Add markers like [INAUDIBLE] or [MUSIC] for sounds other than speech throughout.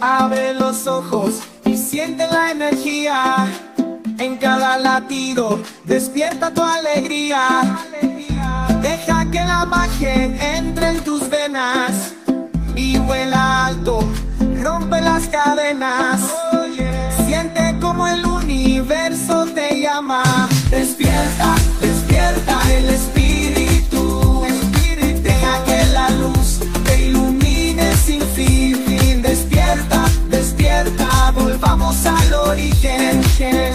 Abre los ojos y siente la energía. En cada latido despierta tu alegría. Deja que la magia entre en tus venas y vuela alto, rompe las cadenas. Siente como el universo te llama. Despierta, despierta el espíritu. Volvamos al origen.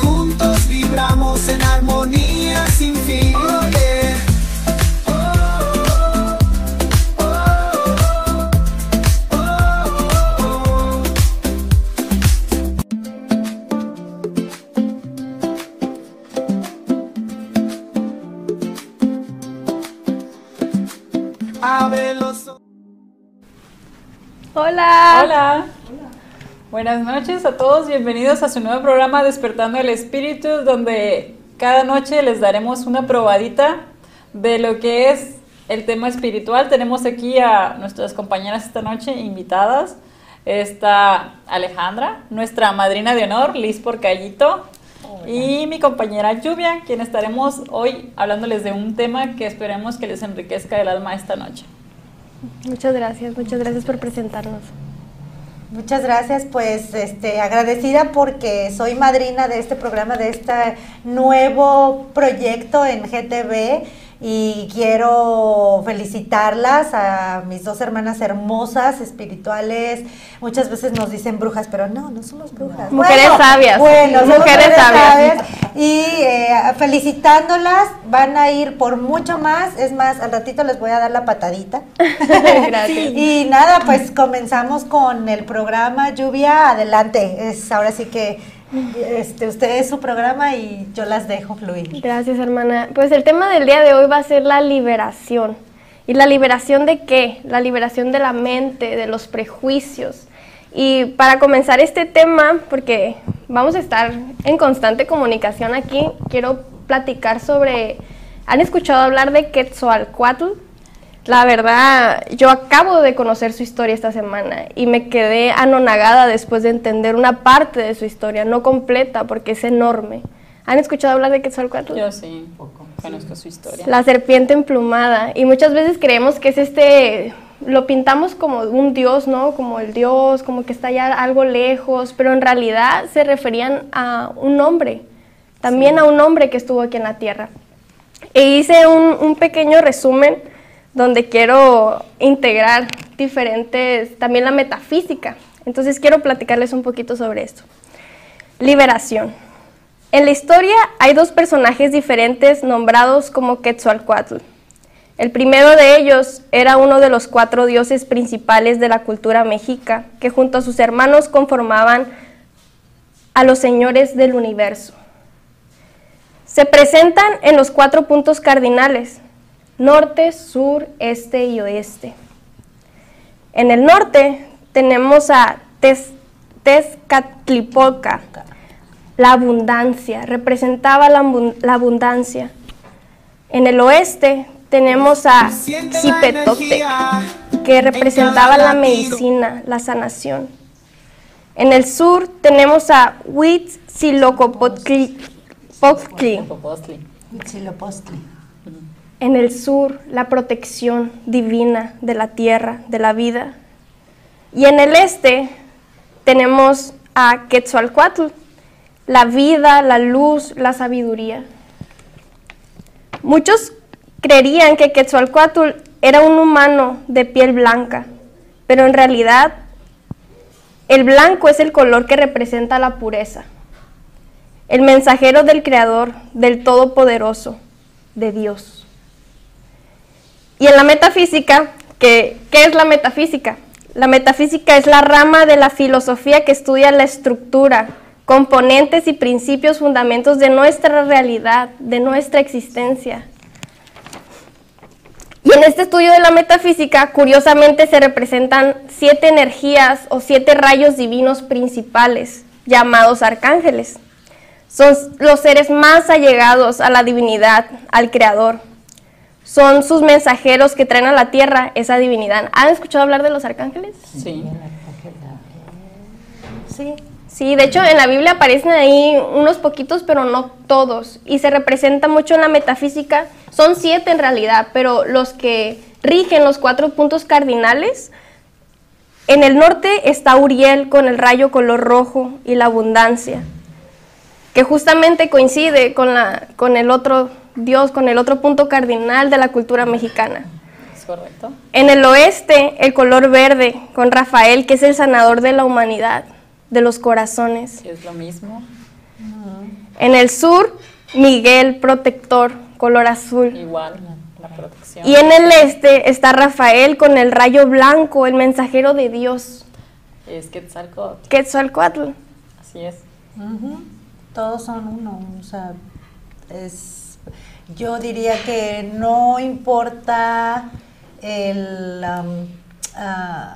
Juntos vibramos en armonía sin fin. Abre los ojos. Hola. Hola. Buenas noches a todos, bienvenidos a su nuevo programa Despertando el Espíritu, donde cada noche les daremos una probadita de lo que es el tema espiritual. Tenemos aquí a nuestras compañeras esta noche invitadas. Está Alejandra, nuestra madrina de honor, Liz Porcallito, y mi compañera Lluvia, quien estaremos hoy hablándoles de un tema que esperemos que les enriquezca el alma esta noche. Muchas gracias, muchas gracias por presentarnos. Muchas gracias, pues este, agradecida porque soy madrina de este programa, de este nuevo proyecto en GTV y quiero felicitarlas a mis dos hermanas hermosas, espirituales. Muchas veces nos dicen brujas, pero no, no somos brujas. Mujeres sabias. Bueno, Mujeres sabias. Y eh, felicitándolas, van a ir por mucho más. Es más, al ratito les voy a dar la patadita. [LAUGHS] Gracias. Y nada, pues comenzamos con el programa Lluvia. Adelante. Es ahora sí que este, usted es su programa y yo las dejo fluir. Gracias, hermana. Pues el tema del día de hoy va a ser la liberación. ¿Y la liberación de qué? La liberación de la mente, de los prejuicios. Y para comenzar este tema, porque vamos a estar en constante comunicación aquí, quiero platicar sobre, ¿han escuchado hablar de Quetzalcoatl? La verdad, yo acabo de conocer su historia esta semana y me quedé anonagada después de entender una parte de su historia, no completa porque es enorme. ¿Han escuchado hablar de Quetzalcoatl? Yo sí, un poco, conozco su historia. La serpiente emplumada. Y muchas veces creemos que es este, lo pintamos como un dios, ¿no? Como el dios, como que está allá algo lejos, pero en realidad se referían a un hombre, también a un hombre que estuvo aquí en la tierra. E hice un, un pequeño resumen donde quiero integrar diferentes, también la metafísica. Entonces quiero platicarles un poquito sobre esto. Liberación. En la historia hay dos personajes diferentes nombrados como Quetzalcoatl. El primero de ellos era uno de los cuatro dioses principales de la cultura mexica, que junto a sus hermanos conformaban a los señores del universo. Se presentan en los cuatro puntos cardinales, norte, sur, este y oeste. En el norte tenemos a Tez, Tezcatlipoca, la abundancia, representaba la, la, abundancia. En el oeste tenemos a Zipetotec, que representaba la medicina, la sanación. En el sur tenemos a Huitzilopochtli. En el sur, la protección divina de la tierra, de la vida. Y en el este tenemos a Quetzalcoatl, la vida, la luz, la sabiduría. Muchos creerían que Quetzalcoatl era un humano de piel blanca, pero en realidad el blanco es el color que representa la pureza, el mensajero del Creador, del Todopoderoso, de Dios. Y en la metafísica, ¿qué, ¿qué es la metafísica? La metafísica es la rama de la filosofía que estudia la estructura, componentes y principios fundamentos de nuestra realidad, de nuestra existencia. Y en este estudio de la metafísica, curiosamente, se representan siete energías o siete rayos divinos principales, llamados arcángeles. Son los seres más allegados a la divinidad, al Creador. Son sus mensajeros que traen a la tierra esa divinidad. ¿Han escuchado hablar de los arcángeles? Sí. sí. Sí, de hecho en la Biblia aparecen ahí unos poquitos, pero no todos. Y se representa mucho en la metafísica. Son siete en realidad, pero los que rigen los cuatro puntos cardinales. En el norte está Uriel con el rayo color rojo y la abundancia, que justamente coincide con, la, con el otro Dios, con el otro punto cardinal de la cultura mexicana. ¿Es correcto? En el oeste, el color verde, con Rafael, que es el sanador de la humanidad, de los corazones. Sí, es lo mismo. En el sur, Miguel, protector, color azul. Igual, la protección. Y en el este está Rafael con el rayo blanco, el mensajero de Dios, Es Quetzalcóatl. Quetzalcoatl. Así es. Todos son uno, o sea, es, yo diría que no importa el, ah,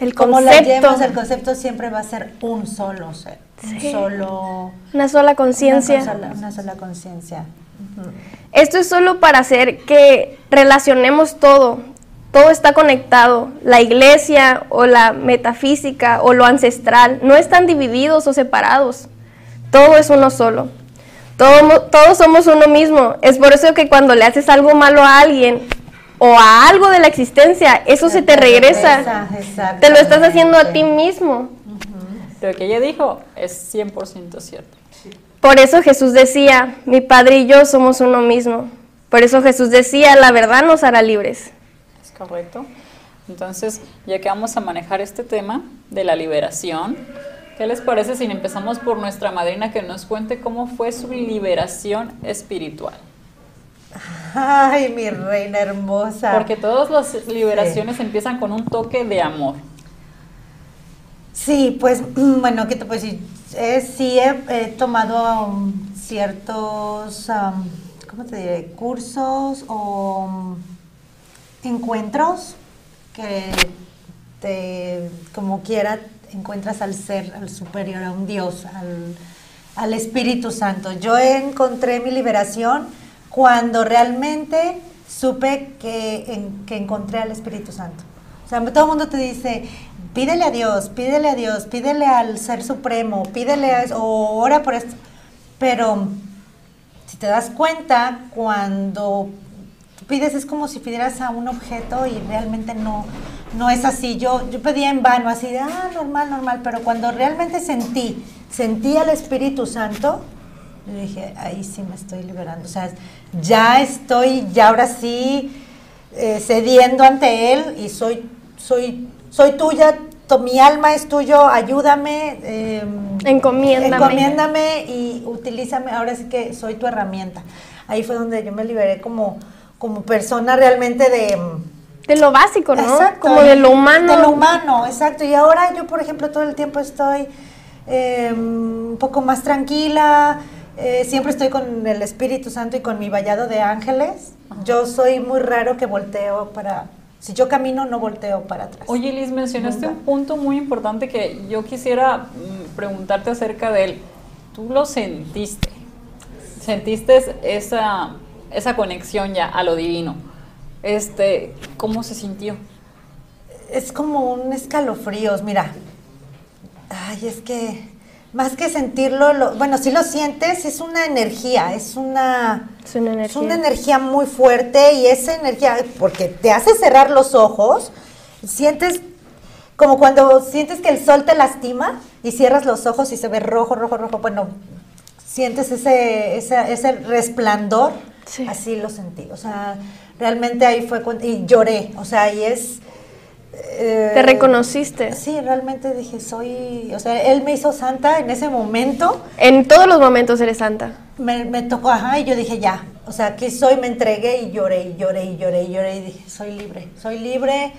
El cómo la concepto. llevas, el concepto siempre va a ser un solo ser, un Sí. solo, Una sola conciencia. una sola, una sola conciencia. Esto es solo para hacer que relacionemos todo. Todo está conectado. La iglesia o la metafísica o lo ancestral no están divididos o separados. Todo es uno solo. Todos somos uno mismo. Es por eso que cuando le haces algo malo a alguien o a algo de la existencia, eso se te regresa. Te lo estás haciendo a ti mismo. Lo que ella dijo es 100% cierto. Por eso Jesús decía, mi Padre y yo somos uno mismo. Por eso Jesús decía, la verdad nos hará libres. ¿Es correcto? Entonces, ya que vamos a manejar este tema de la liberación, ¿qué les parece si empezamos por nuestra madrina que nos cuente cómo fue su liberación espiritual? Ay, mi reina hermosa. Porque todas las liberaciones empiezan con un toque de amor. Sí, pues [CLEARS THROAT] bueno, ¿qué te puedo decir? Eh, sí he, he tomado um, ciertos, um, ¿cómo te diré? Cursos o um, encuentros que te, como quiera, encuentras al ser, al superior, a un Dios, al, al Espíritu Santo. Yo encontré mi liberación cuando realmente supe que, que encontré al Espíritu Santo. O sea, todo el mundo te dice, pídele a Dios, pídele a Dios, pídele al Ser Supremo, pídele a eso, o ora por esto. Pero si te das cuenta, cuando pides es como si pidieras a un objeto y realmente no, no es así. Yo, yo pedía en vano, así de, ah, normal, normal, pero cuando realmente sentí, sentí al Espíritu Santo, yo dije, ahí sí me estoy liberando. O sea, ya estoy, ya ahora sí, eh, cediendo ante Él y soy, soy, soy tuya, to- mi alma es tuyo, ayúdame. eh, Encomiéndame. Encomiéndame y utilízame, ahora sí que soy tu herramienta. Ahí fue donde yo me liberé como, como persona realmente de... De lo básico, ¿no? Exacto, Como de lo humano. De lo humano, exacto. Y ahora yo, por ejemplo, todo el tiempo estoy eh, un poco más tranquila, eh, siempre estoy con el Espíritu Santo y con mi vallado de ángeles. Yo soy muy raro que volteo para... Si yo camino, no volteo para atrás. Oye, Liz, mencionaste Nunca. un punto muy importante que yo quisiera mm, preguntarte acerca de él. ¿Tú lo sentiste? ¿Sentiste esa, esa conexión ya a lo divino? Este, ¿Cómo se sintió? es como un escalofríos, mira. Ay, es que más que sentirlo, lo- bueno, si lo sientes, es una energía, es una, Es una es energía. una energía muy fuerte y esa energía, porque te hace cerrar los ojos, sientes como cuando sientes que el sol te lastima y cierras los ojos y se ve rojo, rojo, rojo, bueno, sientes ese, esa- ese resplandor, Sí. así lo sentí, o sea, realmente ahí fue cuando, y lloré, o sea, y es... eh, Te reconociste. Sí, realmente dije, soy, o sea, él me hizo santa en ese momento, En todos los momentos eres santa. me, me tocó, ajá, y yo dije, ya, o sea, aquí soy, me entregué y lloré, y lloré, y lloré, y lloré, y dije, soy libre, soy libre,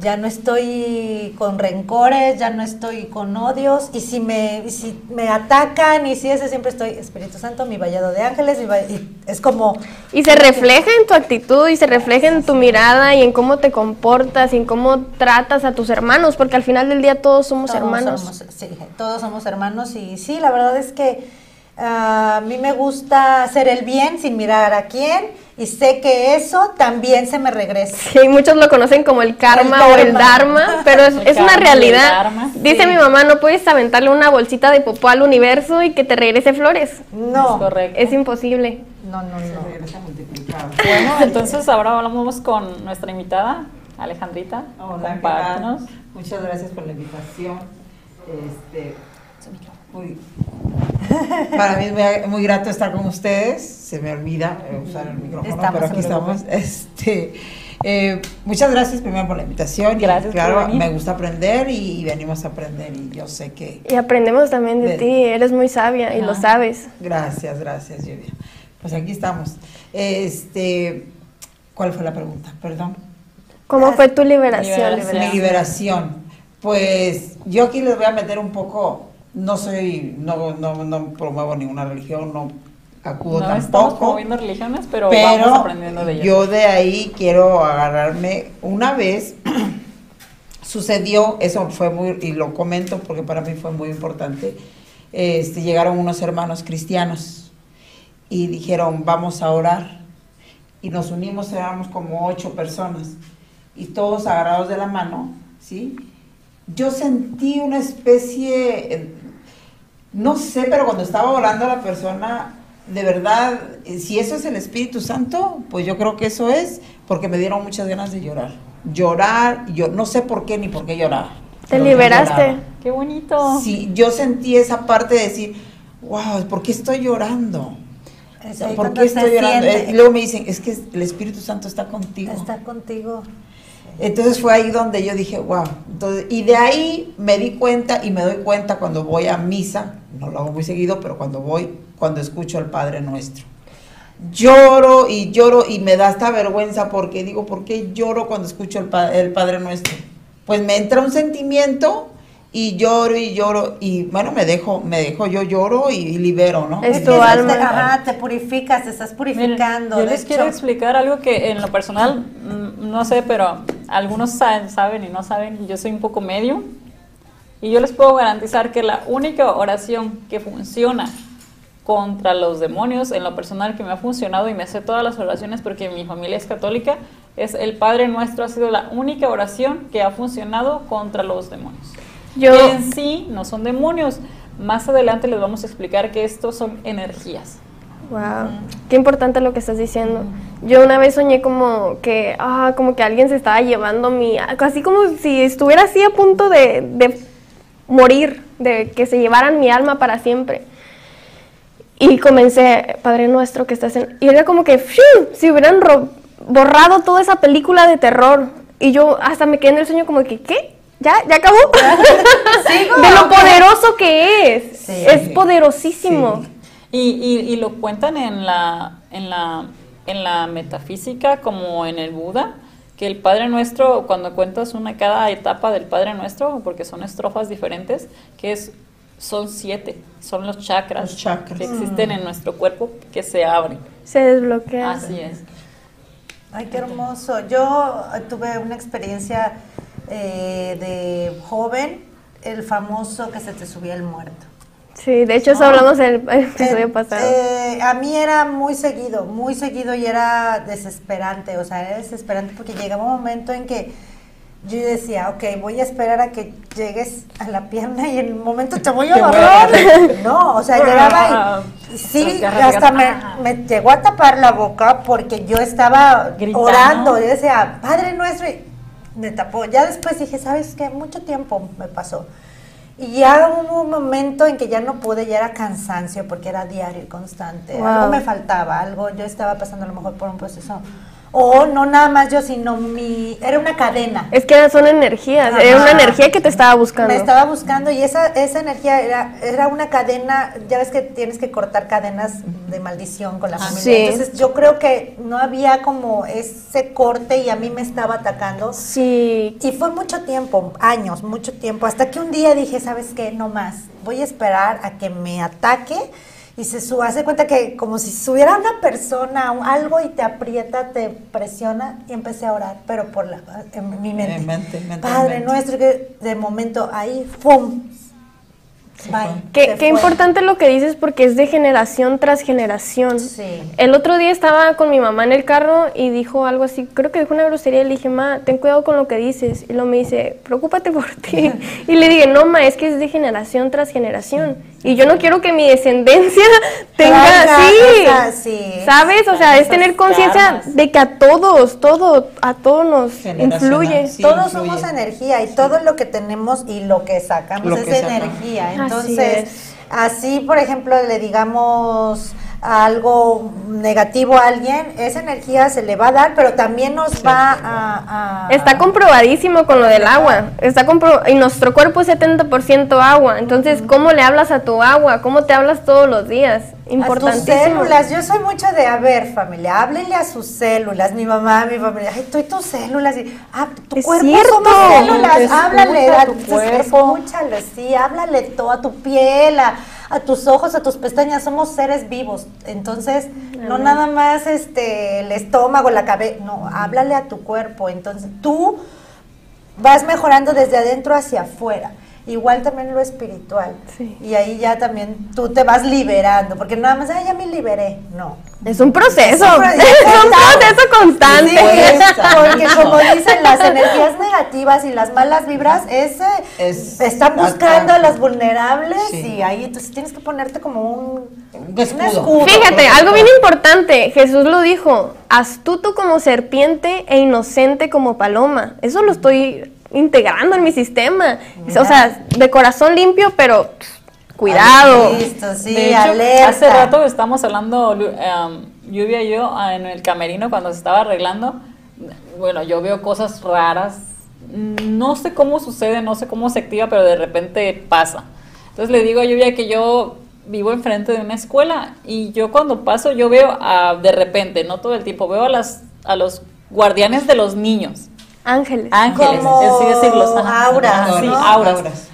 ya no estoy con rencores, ya no estoy con odios, y si me, y si me atacan, y si ese siempre estoy, Espíritu Santo, mi vallado de ángeles, mi y es como... Y se refleja en tu actitud y se refleja en tu mirada y en cómo te comportas y en cómo tratas a tus hermanos, porque al final del día todos somos Todos hermanos. somos- sí, todos somos hermanos y sí, la verdad es que ah, a mí me gusta hacer el bien sin mirar a quién y sé que eso también se me regresa. Sí, muchos lo conocen como el karma, o el dharma, pero es, [LAUGHS] una karma realidad. dharma, Dice sí. mi mamá, no puedes aventarle una bolsita de popó al universo y que te regrese flores. No, Es correcto. Es imposible. no, no, no. regresa multiplicado. Bueno, entonces ahora hablamos con nuestra invitada, Alejandrita. Hola. Muchas gracias por la invitación. Este, muy- [LAUGHS] para mí es muy, grato estar con ustedes. Se me olvida eh, usar el micrófono, Estamos pero aquí estamos. [LAUGHS] Este, eh, muchas gracias primero por la invitación. y Gracias por claro, me gusta aprender y, venimos a aprender y yo sé que. Y aprendemos también de ti, eres muy sabia y lo Ajá. sabes. Gracias, gracias, Lluvia. Pues aquí estamos. Este, ¿cuál fue la pregunta? Perdón. ¿Cómo fue tu liberación? Liberación. Mi liberación. Pues yo aquí les voy a meter un poco, no soy, no, no, no promuevo ninguna religión, no acudo No estamos tampoco, promoviendo religiones, pero, pero vamos aprendiendo de ellas. yo de ahí quiero agarrarme. Una vez [CLEARS THROAT] sucedió, eso fue muy, y lo comento porque para mí fue muy importante, este, llegaron unos hermanos cristianos y dijeron, vamos a orar. Y nos unimos, éramos como ocho personas, y todos agarrados de la mano, ¿sí? Yo sentí una especie, no sé, pero cuando estaba orando a la persona, de verdad, eh, si eso es el Espíritu Santo, pues yo creo que eso es, porque me dieron muchas ganas de llorar. Llorar, yo no sé por qué ni por qué lloraba. Te liberaste. lloraba. Qué bonito. Sí, yo sentí esa parte de decir, wow, ¿por qué estoy llorando? ¿Por qué estoy llorando? siente. Eh, luego me dicen, es que el Espíritu Santo está contigo. Está contigo. Entonces fue ahí donde yo dije, wow. Entonces, y de ahí me di cuenta y me doy cuenta cuando voy a misa, no lo hago muy seguido, pero cuando voy, cuando escucho al Padre Nuestro. Lloro y lloro y me da esta vergüenza porque digo, ¿por qué lloro cuando escucho el, Pa- el Padre Nuestro? Pues me entra un sentimiento y lloro y lloro y bueno, me dejo, me dejo, yo lloro y, libero, ¿no? Es tu alma. te- ajá, te purificas, te estás Miren, purificando. yo de les quiero hecho, explicar algo que en lo personal, mm, no sé, pero algunos saben, saben y no saben, yo soy un poco medio. Y yo les puedo garantizar que la única oración que funciona contra los demonios, en lo personal que me ha funcionado y me sé todas las oraciones porque mi familia es católica, es el Padre Nuestro ha sido la única oración que ha funcionado contra los demonios. Yo, Que en sí no son demonios. Más adelante les vamos a explicar que estos son energías. Wow, qué importante lo que estás diciendo. Yo una vez soñé como que, ah, como que alguien se estaba llevando mi, así como si estuviera así a punto de, de morir, de que se llevaran mi alma para siempre. Y comencé, Padre Nuestro que estás en... Y era como que, ¡fiu! si hubieran borrado toda esa película de terror. Y yo hasta me quedé en el sueño como que, ¿qué? ¿Ya? ¿Ya acabó? [LAUGHS] de lo poderoso que es. Sí. Es poderosísimo. Sí. Y, y- y lo cuentan en la, en, la, en la metafísica como en el Buda, que el Padre Nuestro, cuando cuentas una cada etapa del Padre Nuestro, porque son estrofas diferentes, que es son siete, son los chakras, Los chakras. que existen en nuestro cuerpo que se abren. Se desbloquea. Así es. Ay, qué hermoso. Yo tuve una experiencia eh, de joven, el famoso que se te subía el muerto. Sí, de hecho eso hablamos en el episodio Eh, pasado. eh, a mí era muy seguido, muy seguido y era desesperante, o sea, era desesperante porque llegaba un momento en que yo decía, ok, voy a esperar a que llegues a la pierna y en un momento te voy a agarrar. No, o sea, llegaba y, y sí, hasta me llegó a tapar la boca porque yo estaba Gritando. orando, yo decía, Padre nuestro, y me tapó. Ya después dije, ¿sabes qué? Mucho tiempo me pasó. Y ya hubo un momento en que ya no pude, ya era cansancio porque era diario y constante. Wow. Algo me faltaba, algo, yo estaba pasando a lo mejor por un proceso. O no nada más yo, sino mi, era una cadena. Es que son energías, Ajá. era una energía que te estaba buscando. Me estaba buscando y esa, esa energía era, era una cadena, ya ves que tienes que cortar cadenas de maldición con la Ah, familia. sí. Entonces yo creo que no había como ese corte y a mí me estaba atacando. Sí, Y fue mucho tiempo, años, mucho tiempo, hasta que un día dije, ¿sabes qué? No más, voy a esperar a que me ataque y se suba. Hace cuenta que como si subiera una persona, algo y te aprieta, te presiona y empecé a orar, pero por la, en mi mente. En mente, mentalmente. Padre nuestro, que de momento ahí, ¡fum! Bye. Qué, importante lo que dices porque es de generación tras generación. Sí. El otro día estaba con mi mamá en el carro y dijo algo así, creo que dijo una grosería y le dije, ma, ten cuidado con lo que dices. Y luego me dice, preocúpate por ti. [LAUGHS] y le dije, no, ma, es que es de generación tras generación. Y yo no quiero que mi descendencia [LAUGHS] tenga, sí, sí. ¿sabes? O sea, es tener conciencia de que a todos, todo, a todos nos influye. sí. Todos influye. somos energía y todo lo que tenemos y lo que sacamos Lo es que energía. Así Entonces, es. así, por ejemplo, le digamos algo negativo a alguien, esa energía se le va a dar, pero también nos va a, a- Está comprobadísimo con lo del agua. Está compro y nuestro cuerpo es 70% agua. Entonces, ¿cómo le hablas a tu agua? ¿Cómo te hablas todos los días? a tus Importantísimo. células. Yo soy mucho de, a ver, familia, háblenle a sus células. Mi mamá, mi familia, ay, tú y tus células. Y, ah, tu Es cuerpo cierto. somos células. Háblale a tu cuerpo. Escúchalo, sí, háblale todo, a tu piel, a, a tus ojos, a tus pestañas. Somos seres vivos. Entonces, no nada más este el estómago, la cabeza. No, háblale a tu cuerpo. Entonces, tú vas mejorando desde adentro hacia afuera. Igual también lo espiritual. Sí. Y ahí ya también tú te vas liberando, porque nada más, ay, ya me liberé. No. Es un proceso. Es un [LAUGHS] Es un proceso. constante. Sí, [LAUGHS] porque como dicen, las energías negativas y las malas vibras, ese Es- están buscando a las vulnerables Sí. y ahí entonces tienes que ponerte como un, Un escudo. Fíjate, algo bien importante, Jesús lo dijo, astuto como serpiente e inocente como paloma. Eso lo estoy integrando en mi sistema. O sea, de corazón limpio, pero pff, cuidado. Listo, sí, De hecho, alerta. hace rato estábamos hablando, em, Lluvia y yo, ah, en el camerino cuando se estaba arreglando. Bueno, yo veo cosas raras. No sé cómo sucede, no sé cómo se activa, pero de repente pasa. Entonces le digo a Lluvia que yo vivo enfrente de una escuela y yo cuando paso yo veo a, de repente, no todo el tiempo, veo a, las, a los guardianes de los niños. Ángeles. Ángeles, Como así decirlos. ajá. auras, Sí, ¿no? auras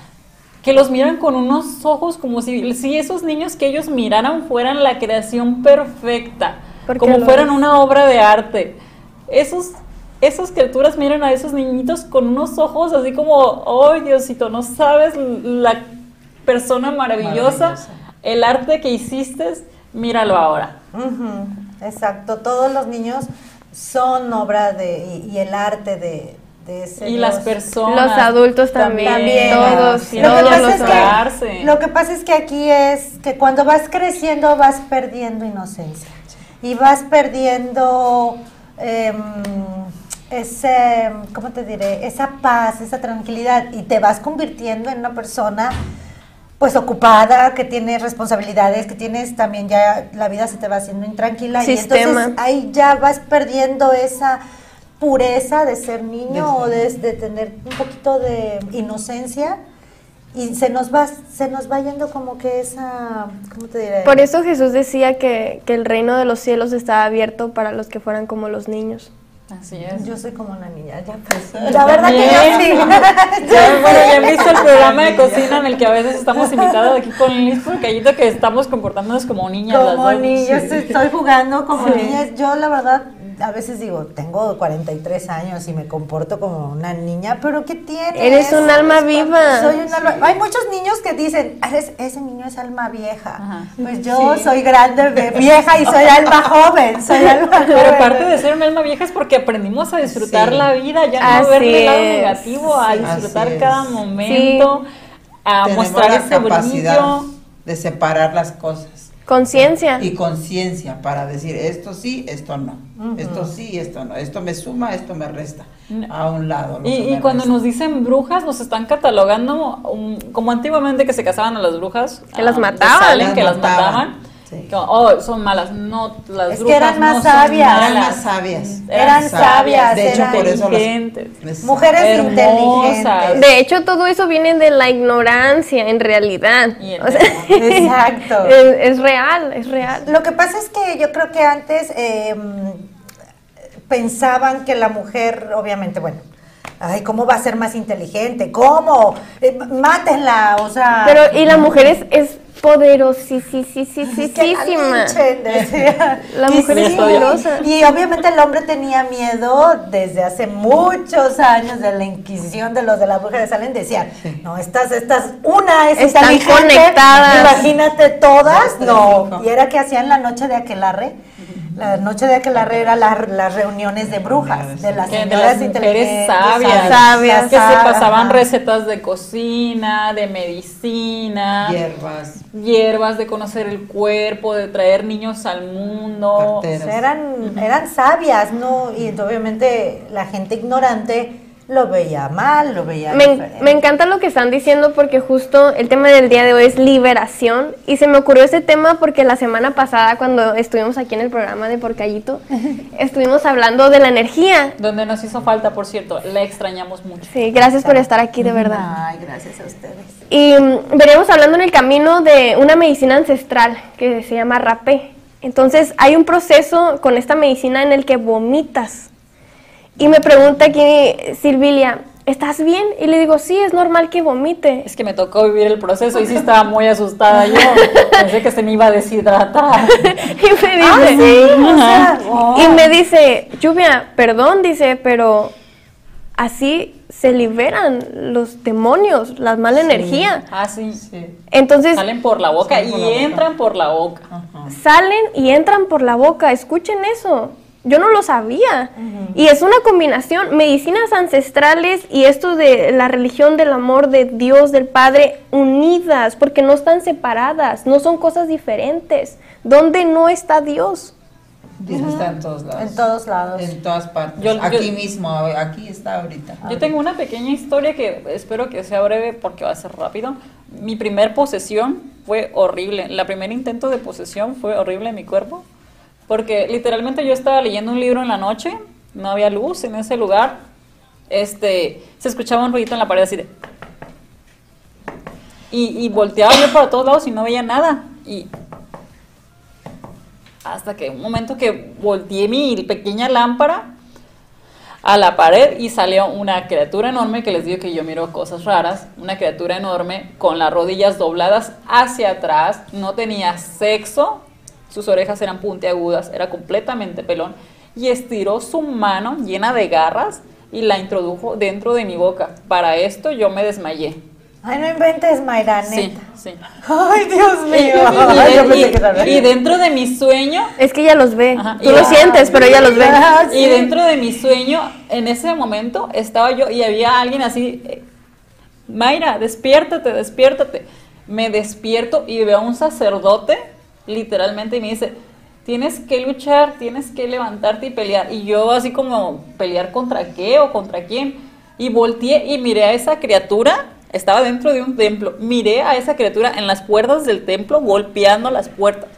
que los miran con unos ojos como si, si esos niños que ellos miraran fueran la creación perfecta, como fueran es. una obra de arte. Esos, esas criaturas miran a esos niñitos con unos ojos así como, oh Diosito, no sabes la persona maravillosa, Maravillosa. el arte que hiciste, míralo ahora. Exacto, todos los niños son obra de, y, y el arte de, de ese Y las personas. Los adultos también, También. todos, Tienen Lo que, todos que pasa los es mostrarse. que, lo que pasa es que aquí es que cuando vas creciendo vas perdiendo inocencia y vas perdiendo em, ese, ¿cómo te diré? Esa paz, esa tranquilidad y te vas convirtiendo en una persona pues ocupada, que tiene responsabilidades, que tienes también ya la vida se te va haciendo intranquila y entonces ahí ya vas perdiendo esa pureza de ser niño o de, de tener un poquito de inocencia y se nos va se nos va yendo como que esa ¿cómo te diré? Por eso Jesús decía que, que el reino de los cielos estaba abierto para los que fueran como los niños. Así es. yo soy como una niña, ya pues. La verdad que yo sí. [LAUGHS] Ya, bueno, ya han visto el programa de cocina en el que a veces estamos invitados aquí con Liz porque ahí que estamos comportándonos como niñas. como dos. niña, estoy, estoy jugando como Sí. niña. Yo la verdad a veces digo, tengo 43 años y me comporto como una niña, pero ¿qué tiene? Eres un alma viva. Soy un alma- Hay muchos niños que dicen, "Eres- ese niño es alma vieja. Ajá. Pues yo soy grande, vieja y soy alma joven. Soy [LAUGHS] alma joven. Pero parte de ser un alma vieja es porque aprendimos a disfrutar Sí. la vida, ya no Así verle el lado negativo, a disfrutar cada momento, a Tenemos mostrar la ese capacidad brillo. de separar las cosas Conciencia. y conciencia para decir esto sí, esto no, esto sí, esto no, esto me suma, esto me resta, a un lado. Y, cuando resta. nos dicen brujas, nos están catalogando um, como antiguamente que se casaban a las brujas. Que las ah, mataban. Las que las mataban. Sí. Oh, son malas. No, las Es que eran más no son sabias. eran más sabias. Eran sabias, De hecho, eran por eso las. Mujeres Hermosas. inteligentes. De hecho, todo eso viene de la ignorancia, en realidad. O sea, [LAUGHS] Exacto. es, es real, es real. Lo que pasa es que yo creo que antes eh, pensaban que la mujer, obviamente, bueno, ay, ¿cómo va a ser más inteligente? ¿Cómo? Eh, mátenla, o sea. Pero, y la mujer es, es poderosísima. decía. [LAUGHS] La mujer es poderosa. Y obviamente el hombre tenía miedo desde hace muchos años de la Inquisición de los de la bruja de Salem. Decían, no, estas, estas, una es Están conectadas. Imagínate todas. No. Y era que hacían la noche de aquelarre. La noche de aquelarre era la- las reuniones de brujas, de las de señoras las mujeres inteligentes, sabias, Sabias, que se ajá. pasaban recetas de cocina, de medicina, Hierbas. hierbas, de conocer el cuerpo, de traer niños al mundo. Eran, eran sabias, ¿no? Y obviamente la gente ignorante lo veía mal, lo veía Me, diferente. me encanta lo que están diciendo porque justo el tema del día de hoy es liberación y se me ocurrió ese tema porque la semana pasada cuando estuvimos aquí en el programa de Porcallito [LAUGHS] estuvimos hablando de la energía. Donde nos hizo falta, por cierto, la extrañamos mucho. Sí, gracias por estar aquí de verdad. Ay, gracias a ustedes. Y mm, veremos hablando en el camino de una medicina ancestral que se llama rapé. Entonces hay un proceso con esta medicina en el que vomitas. Y me pregunta aquí Silvilia, ¿estás bien? Y le digo, sí, es normal que vomite. Es que me tocó vivir el proceso y sí estaba muy asustada yo. Pensé que se me iba a deshidratar. [LAUGHS] y me dice, Ah, sí, o sea, y me dice, Lluvia, perdón, dice, pero así se liberan los demonios, la mala energía. Ah, sí. Sí. Entonces Salen por la boca y entran por la boca. Salen y entran por la boca. Escuchen eso. Yo no lo sabía. Y es una combinación, medicinas ancestrales y esto de la religión del amor de Dios, del Padre, unidas, porque no están separadas, no son cosas diferentes. ¿Dónde no está Dios? Dice, está en todos lados. En todos lados. En todas partes. Yo- yo- aquí mismo, aquí está ahorita. Yo tengo una pequeña historia que espero que sea breve porque va a ser rápido. Mi primer posesión fue horrible. La primer intento de posesión fue horrible en mi cuerpo. Porque literalmente yo estaba leyendo un libro en la noche, no había luz en ese lugar. Este, se escuchaba un ruidito en la pared así de. Y, y volteaba yo para todos lados y no veía nada. Y hasta que un momento que volteé mi pequeña lámpara a la pared y salió una criatura enorme que les digo que yo miro cosas raras, una criatura enorme con las rodillas dobladas hacia atrás, no tenía sexo, sus orejas eran puntiagudas, era completamente pelón y estiró su mano llena de garras y la introdujo dentro de mi boca. Para esto yo me desmayé. Ay, no inventes, Mayra, Sí, neta. sí. Ay, Dios Y, mío. y- Ay, y- dentro de mi sueño Es que ella los ve. Ajá, Tú y- lo sientes, pero ella los ve. Ah, sí. Y dentro de mi sueño, en ese momento, estaba yo y había alguien así, eh, Mayra, despiértate, despiértate. Me despierto y veo a un sacerdote, literalmente, y me dice, tienes que luchar, tienes que levantarte y pelear. Y yo así como, ¿pelear contra qué o contra quién? Y volteé y miré a esa criatura, estaba dentro de un templo, miré a esa criatura en las puertas del templo golpeando las puertas.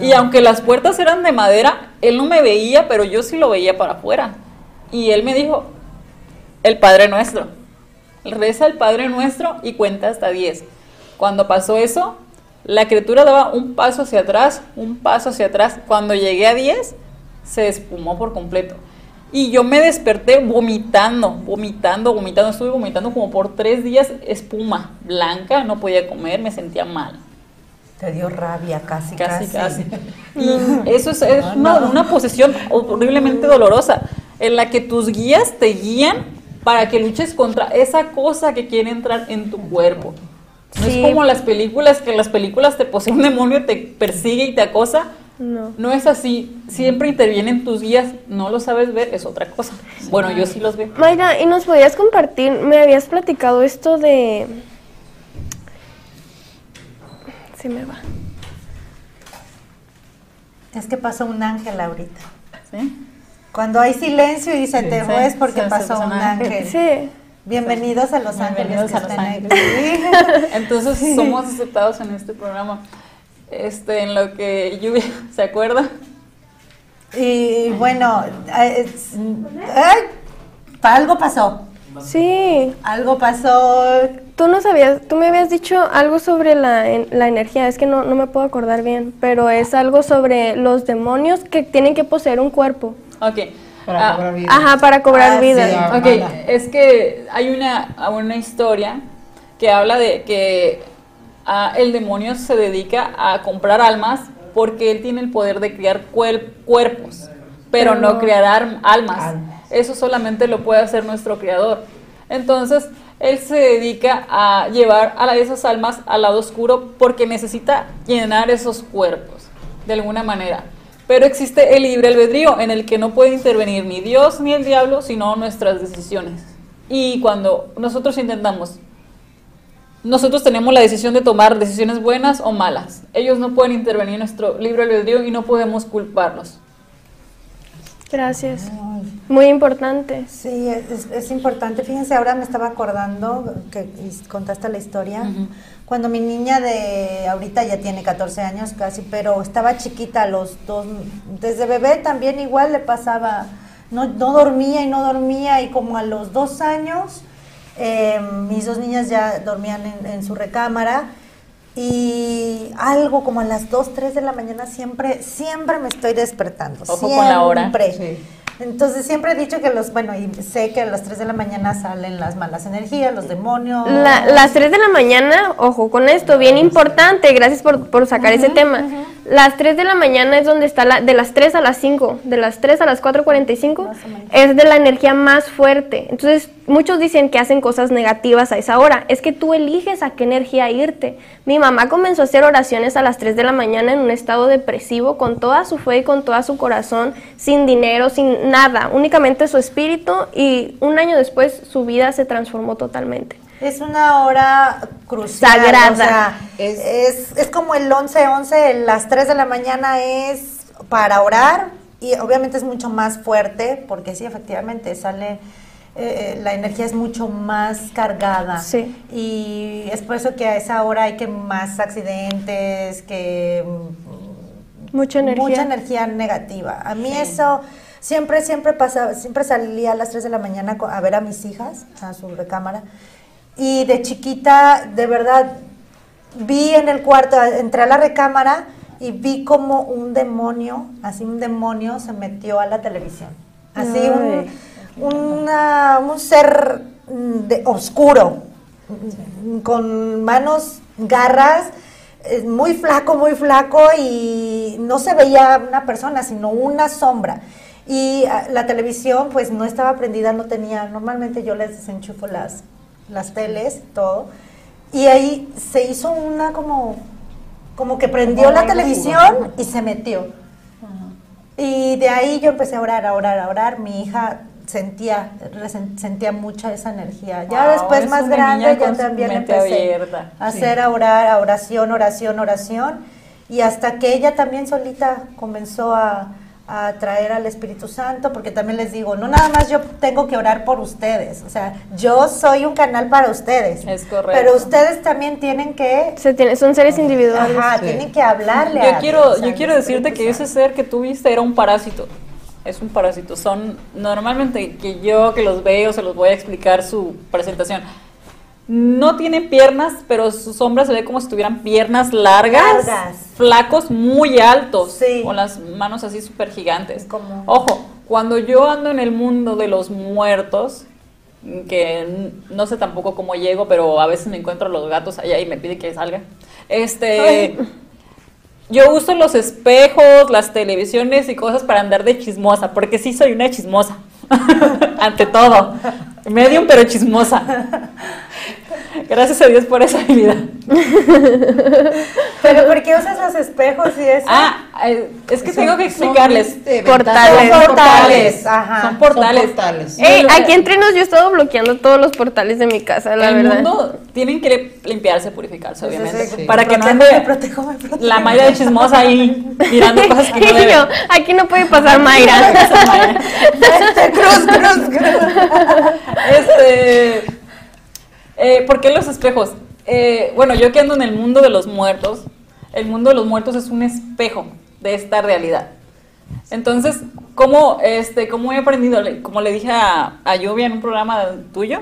Y aunque las puertas eran de madera, él no me veía, pero yo sí lo veía para afuera. Y él me dijo, el Padre Nuestro. Reza el Padre Nuestro y cuenta hasta 10. Cuando pasó eso, la criatura daba un paso hacia atrás, un paso hacia atrás. Cuando llegué a 10, se espumó por completo. Y yo me desperté vomitando, vomitando, vomitando. Estuve vomitando como por tres días espuma blanca, no podía comer, me sentía mal. Te dio rabia casi, Casi, casi. casi. [LAUGHS] Y eso es, es una, una posesión horriblemente dolorosa, en la que tus guías te guían para que luches contra esa cosa que quiere entrar en tu cuerpo. No Sí. es como las películas, que en las películas te posee un demonio, te persigue y te acosa. No. No es así. Siempre intervienen tus guías. No lo sabes ver, es otra cosa. Bueno, yo sí los veo. Mayra, ¿y nos podías compartir? Me habías platicado esto de... Se me va. Es que pasó un ángel ahorita. ¿Sí? Cuando hay silencio y se te Sí, fue es porque pasó pasó un un ángel. ángel. Sí. Bienvenidos a Los Bienvenidos Ángeles a Los Ángeles. Entonces somos aceptados en este programa. Este, en lo que Lluvia [LAUGHS] se acuerda. Y bueno, eh, es- ay, algo pasó. Sí. Algo pasó. Tú no sabías, tú me habías dicho algo sobre la, en- la energía, es que no, no me puedo acordar bien, pero es algo sobre los demonios que tienen que poseer un cuerpo. Ok. Para Ah, cobrar vida. Ajá, para cobrar Ah, vida. sí. Ok, es que hay una, una historia que habla de que ah, el demonio se dedica a comprar almas porque él tiene el poder de crear cuer- cuerpos, pero no crear almas. Almas. Eso solamente lo puede hacer nuestro creador. Entonces, él se dedica a llevar a la- esas almas al lado oscuro porque necesita llenar esos cuerpos, de alguna manera. Pero existe el libre albedrío en el que no puede intervenir ni Dios ni el diablo, sino nuestras decisiones. Y cuando nosotros intentamos, nosotros tenemos la decisión de tomar decisiones buenas o malas. Ellos no pueden intervenir en nuestro libre albedrío y no podemos culparlos. Gracias. Muy importante. Sí, es, es importante. Fíjense, ahora me estaba acordando que contaste la historia. Cuando mi niña de ahorita ya tiene 14 años casi, pero estaba chiquita, a los dos, desde bebé también igual le pasaba, no, no dormía y no dormía y como a los dos años eh, mis dos niñas ya dormían en, en su recámara y algo como a las 2, 3 de la mañana siempre, siempre me estoy despertando. Ojo con la hora. siempre. Sí. Entonces siempre he dicho que los, bueno, y sé que a las 3 de la mañana salen las malas energías, los demonios. La- las 3 de la mañana, ojo con esto, bien importante, gracias por, por sacar ese tema. Las 3 de la mañana es donde está la, de las 3 a las 5, de las 3 a las 4.45, Más o menos. es de la energía más fuerte. Entonces, muchos dicen que hacen cosas negativas a esa hora. Es que tú eliges a qué energía irte. Mi mamá comenzó a hacer oraciones a las 3 de la mañana en un estado depresivo, con toda su fe y con toda su corazón, sin dinero, sin nada, únicamente su espíritu, y un año después su vida se transformó totalmente. Es una hora crucial. Sagrada. o sea, Es- es, es, como el 11-11, las 3 de la mañana es para orar y obviamente es mucho más fuerte porque sí, efectivamente sale, eh, la energía es mucho más cargada. Sí. Y es por eso que a esa hora hay que más accidentes, que Mucha energía. mucha energía negativa. A mí eso siempre, siempre pasaba, siempre salía a las 3 de la mañana a ver a mis hijas, a su recámara. Y de chiquita, de verdad, vi en el cuarto, entré a la recámara y vi como un demonio, así un demonio se metió a la televisión. Así un, una- un ser mm, de, oscuro, con manos, garras, eh, muy flaco, muy flaco y no se veía una persona, sino una sombra. Y ah, la televisión pues no estaba prendida, no tenía, normalmente yo les desenchufo las, las teles, todo. Y ahí se hizo una como, como que prendió Como la televisión y se metió. Y de ahí yo empecé a orar, a orar, a orar. Mi hija sentía, sentía mucha esa energía. Ya Wow, después es más grande su también empecé abierta. a hacer a orar, a oración, oración, oración. Y hasta que ella también solita comenzó a, a traer al Espíritu Santo, porque también les digo, no nada más yo tengo que orar por ustedes, o sea, yo soy un canal para ustedes. Es correcto. Pero ustedes también tienen que, Se tiene, son seres individuales. ajá, Sí. tienen que hablarle Yo a quiero, Dios, yo quiero decirte Espíritu que ese ser que tú viste era un parásito. Es un parásito. Son normalmente que yo que los veo se los voy a explicar su presentación. No tienen piernas, pero su sombra se ve como si tuvieran piernas largas, Largas. flacos, muy altos, Sí. con las manos así súper gigantes. Ojo, cuando yo ando en el mundo de los muertos, que no sé tampoco cómo llego, pero a veces me encuentro a los gatos allá y me pide que salga. Este, [LAUGHS] yo uso los espejos, las televisiones y cosas para andar de chismosa, porque sí soy una chismosa. [LAUGHS] Ante todo. Medium, pero chismosa. [LAUGHS] Gracias a Dios por esa habilidad. Pero ¿por qué usas los espejos y eso? Ah, eh, es que Son- tengo que son, explicarles. este, Portales. Son portales, ajá. Son portales. Son portales. Ey, aquí entre nos yo he estado bloqueando todos los portales de mi casa, la el verdad. mundo tienen que limpiarse, purificarse, obviamente. Para que no ande me protejo, me protejo. la Mayra de chismosa ahí mirando [LAUGHS] cosas que no Y debe. yo, aquí no puede pasar Mayra. [LAUGHS] cruz, cruz, cruz. Este, eh, ¿Por qué los espejos? Eh, bueno, yo que ando en el mundo de los muertos, el mundo de los muertos es un espejo de esta realidad. Entonces, ¿cómo, este, cómo he aprendido? Como le dije a, a Lluvia en un programa tuyo,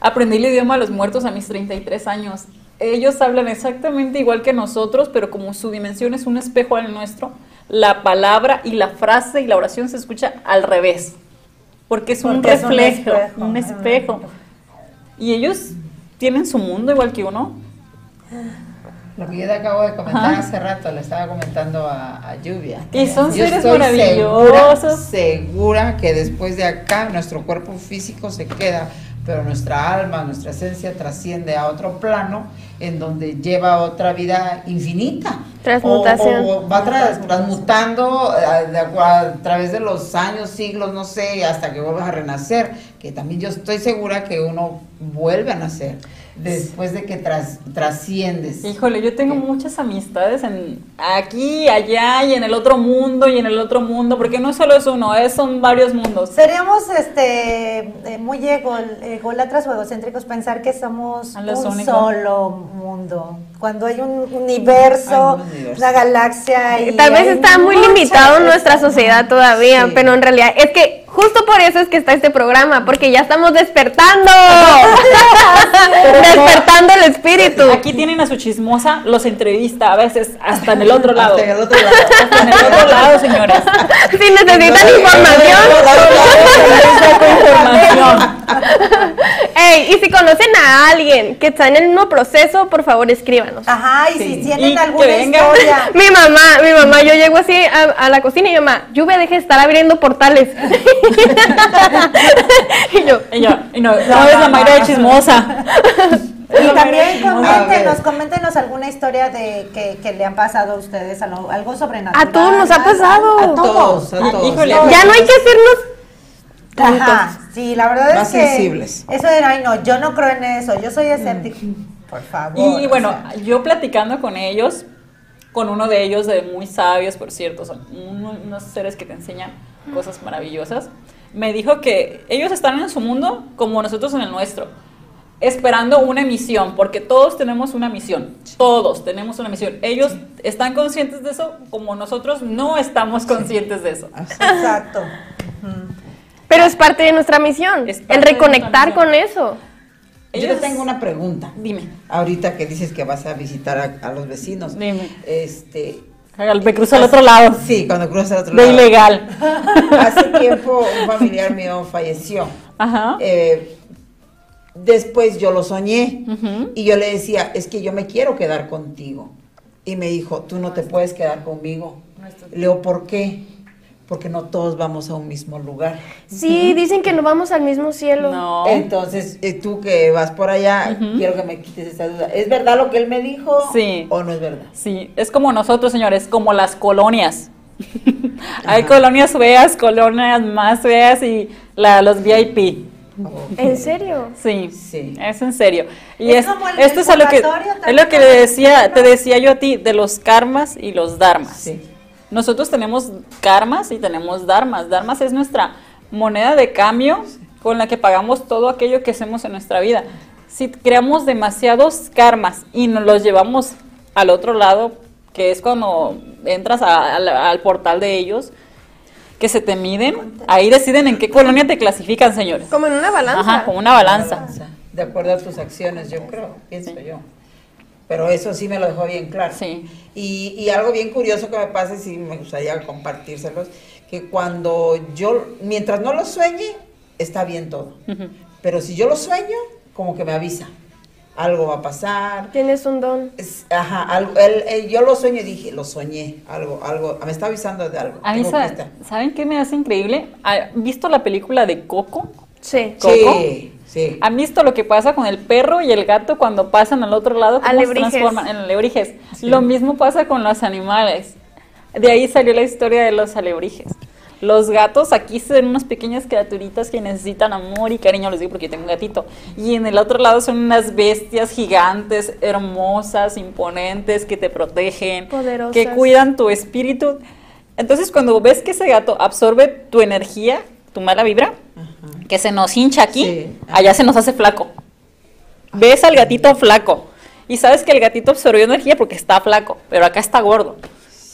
aprendí el idioma de los muertos a mis 33 años. Ellos hablan exactamente igual que nosotros, pero como su dimensión es un espejo al nuestro, la palabra y la frase y la oración se escucha al revés. Porque es un es un reflejo, espejo. un espejo. Y ellos tienen su mundo igual que uno. Lo que yo te acabo de comentar hace rato, le estaba comentando a, a Lluvia. Y son Yo seres estoy maravillosos. Segura, segura que después de acá nuestro cuerpo físico se queda, pero nuestra alma, nuestra esencia trasciende a otro plano en donde lleva otra vida infinita. Transmutación. O, o va tras- transmutando a, de acu- a través de los años, siglos, no sé, hasta que vuelvas a renacer. Que también yo estoy segura que uno vuelve a nacer después de que tras- trasciendes. Híjole, yo tengo muchas amistades en aquí, allá y en el otro mundo y en el otro mundo, porque no solo es uno, es, son varios mundos. Seríamos este eh, muy ego, ególatras o egocéntricos pensar que somos un únicos. solo mundo. Cuando hay un universo, Hay un universo. una galaxia y Tal vez está muy limitado nuestra sociedad todavía, Sí. pero en realidad es que justo por eso es que está este programa, porque ya estamos despertando. despertando el espíritu. Aquí tienen a su chismosa, los entrevista a veces hasta en el otro lado. Hasta en el otro lado. Hasta en el otro lado, señores. Si necesitan información. Ey, y si conocen a alguien que está en el mismo proceso, por favor escríbanos. Ajá, y Sí. si tienen Y que alguna venga. historia. [LAUGHS] Mi mamá, mi mamá, yo llego así a, a la cocina y mi mamá, Lluvia, deje de estar abriendo portales. [LAUGHS] y yo, Y yo, y no, no es [LAUGHS] la Mayra de chismosa. Y también coméntenos, coméntenos alguna historia de que, que le han pasado a ustedes, algo, algo sobrenatural. A todos nos ha pasado. A todos. todos, a todos. Híjole. ya no hay que hacernos Ajá, sí, la verdad Más es que sensibles. eso era, ay no, yo no creo en eso, yo soy escéptico. Por favor. Y o bueno, sea. yo platicando con ellos, con uno de ellos de muy sabios, por cierto, son uno- unos seres que te enseñan cosas maravillosas, me dijo que ellos están en su mundo como nosotros en el nuestro, esperando una misión, porque todos tenemos una misión, todos tenemos una misión. Ellos están conscientes de eso como nosotros no estamos conscientes de eso. Exacto. [LAUGHS] Pero es parte de nuestra misión, el reconectar con eso. Yo Ellos- tengo una pregunta. Dime, Ahorita que dices que vas a visitar a, a los vecinos. Dime. Este. me cruzo al otro lado, Sí, cuando cruzas al otro de lado. ilegal. [LAUGHS] Hace tiempo un familiar mío falleció. Ajá. Eh, después yo lo soñé y yo le decía, es que yo me quiero quedar contigo. Y me dijo, tú no te puedes quedar conmigo. Leo, ¿por qué? Porque no todos vamos a un mismo lugar. Sí, dicen que no vamos al mismo cielo. No. Entonces, eh, tú que vas por allá, quiero que me quites esa duda. ¿Es verdad lo que él me dijo? Sí. ¿O no es verdad? Sí, es como nosotros, señores, como las colonias. [LAUGHS] Hay colonias feas, colonias más feas y la, los VIP. ¿En serio? Sí, Sí. es en serio. Y Es es, como el- esto es a lo que es lo que le decía, te decía yo a ti de los karmas y los dharmas. Sí. Nosotros tenemos karmas y tenemos dharmas. Dharmas es nuestra moneda de cambio con la que pagamos todo aquello que hacemos en nuestra vida. Si creamos demasiados karmas y nos los llevamos al otro lado, que es cuando entras a- al portal de ellos, que se te miden, ahí deciden en qué colonia te clasifican, señores. Como en una balanza. Ajá, como una balanza. De acuerdo a tus acciones, yo creo, pienso yo. Pero eso sí me lo dejó bien claro. Sí. Y, y algo bien curioso que me pasa, y sí me gustaría compartírselos, que cuando yo, mientras no lo sueñe, está bien todo. Pero si yo lo sueño, como que me avisa. Algo va a pasar. Tienes un don. Es- ajá, algo, él- él- yo lo sueño y dije, lo soñé, algo, algo, me está avisando de algo. A mí. ¿saben qué me hace increíble? ¿Han visto la película de Coco? Sí. Coco. Sí, sí. ¿Han visto lo que pasa con el perro y el gato cuando pasan al otro lado? ¿Cómo se Alebrijes. transforman en alebrijes? Lo mismo pasa con los animales. De ahí salió la historia de los alebrijes. Los gatos aquí son unas pequeñas criaturitas que necesitan amor y cariño, les digo porque yo tengo un gatito. Y en el otro lado son unas bestias gigantes, hermosas, imponentes, que te protegen, Poderosas. que cuidan tu espíritu. Entonces cuando ves que ese gato absorbe tu energía, tu mala vibra, que se nos hincha aquí, Sí. allá se nos hace flaco. Ves al gatito flaco y sabes que el gatito absorbió energía porque está flaco, pero acá está gordo,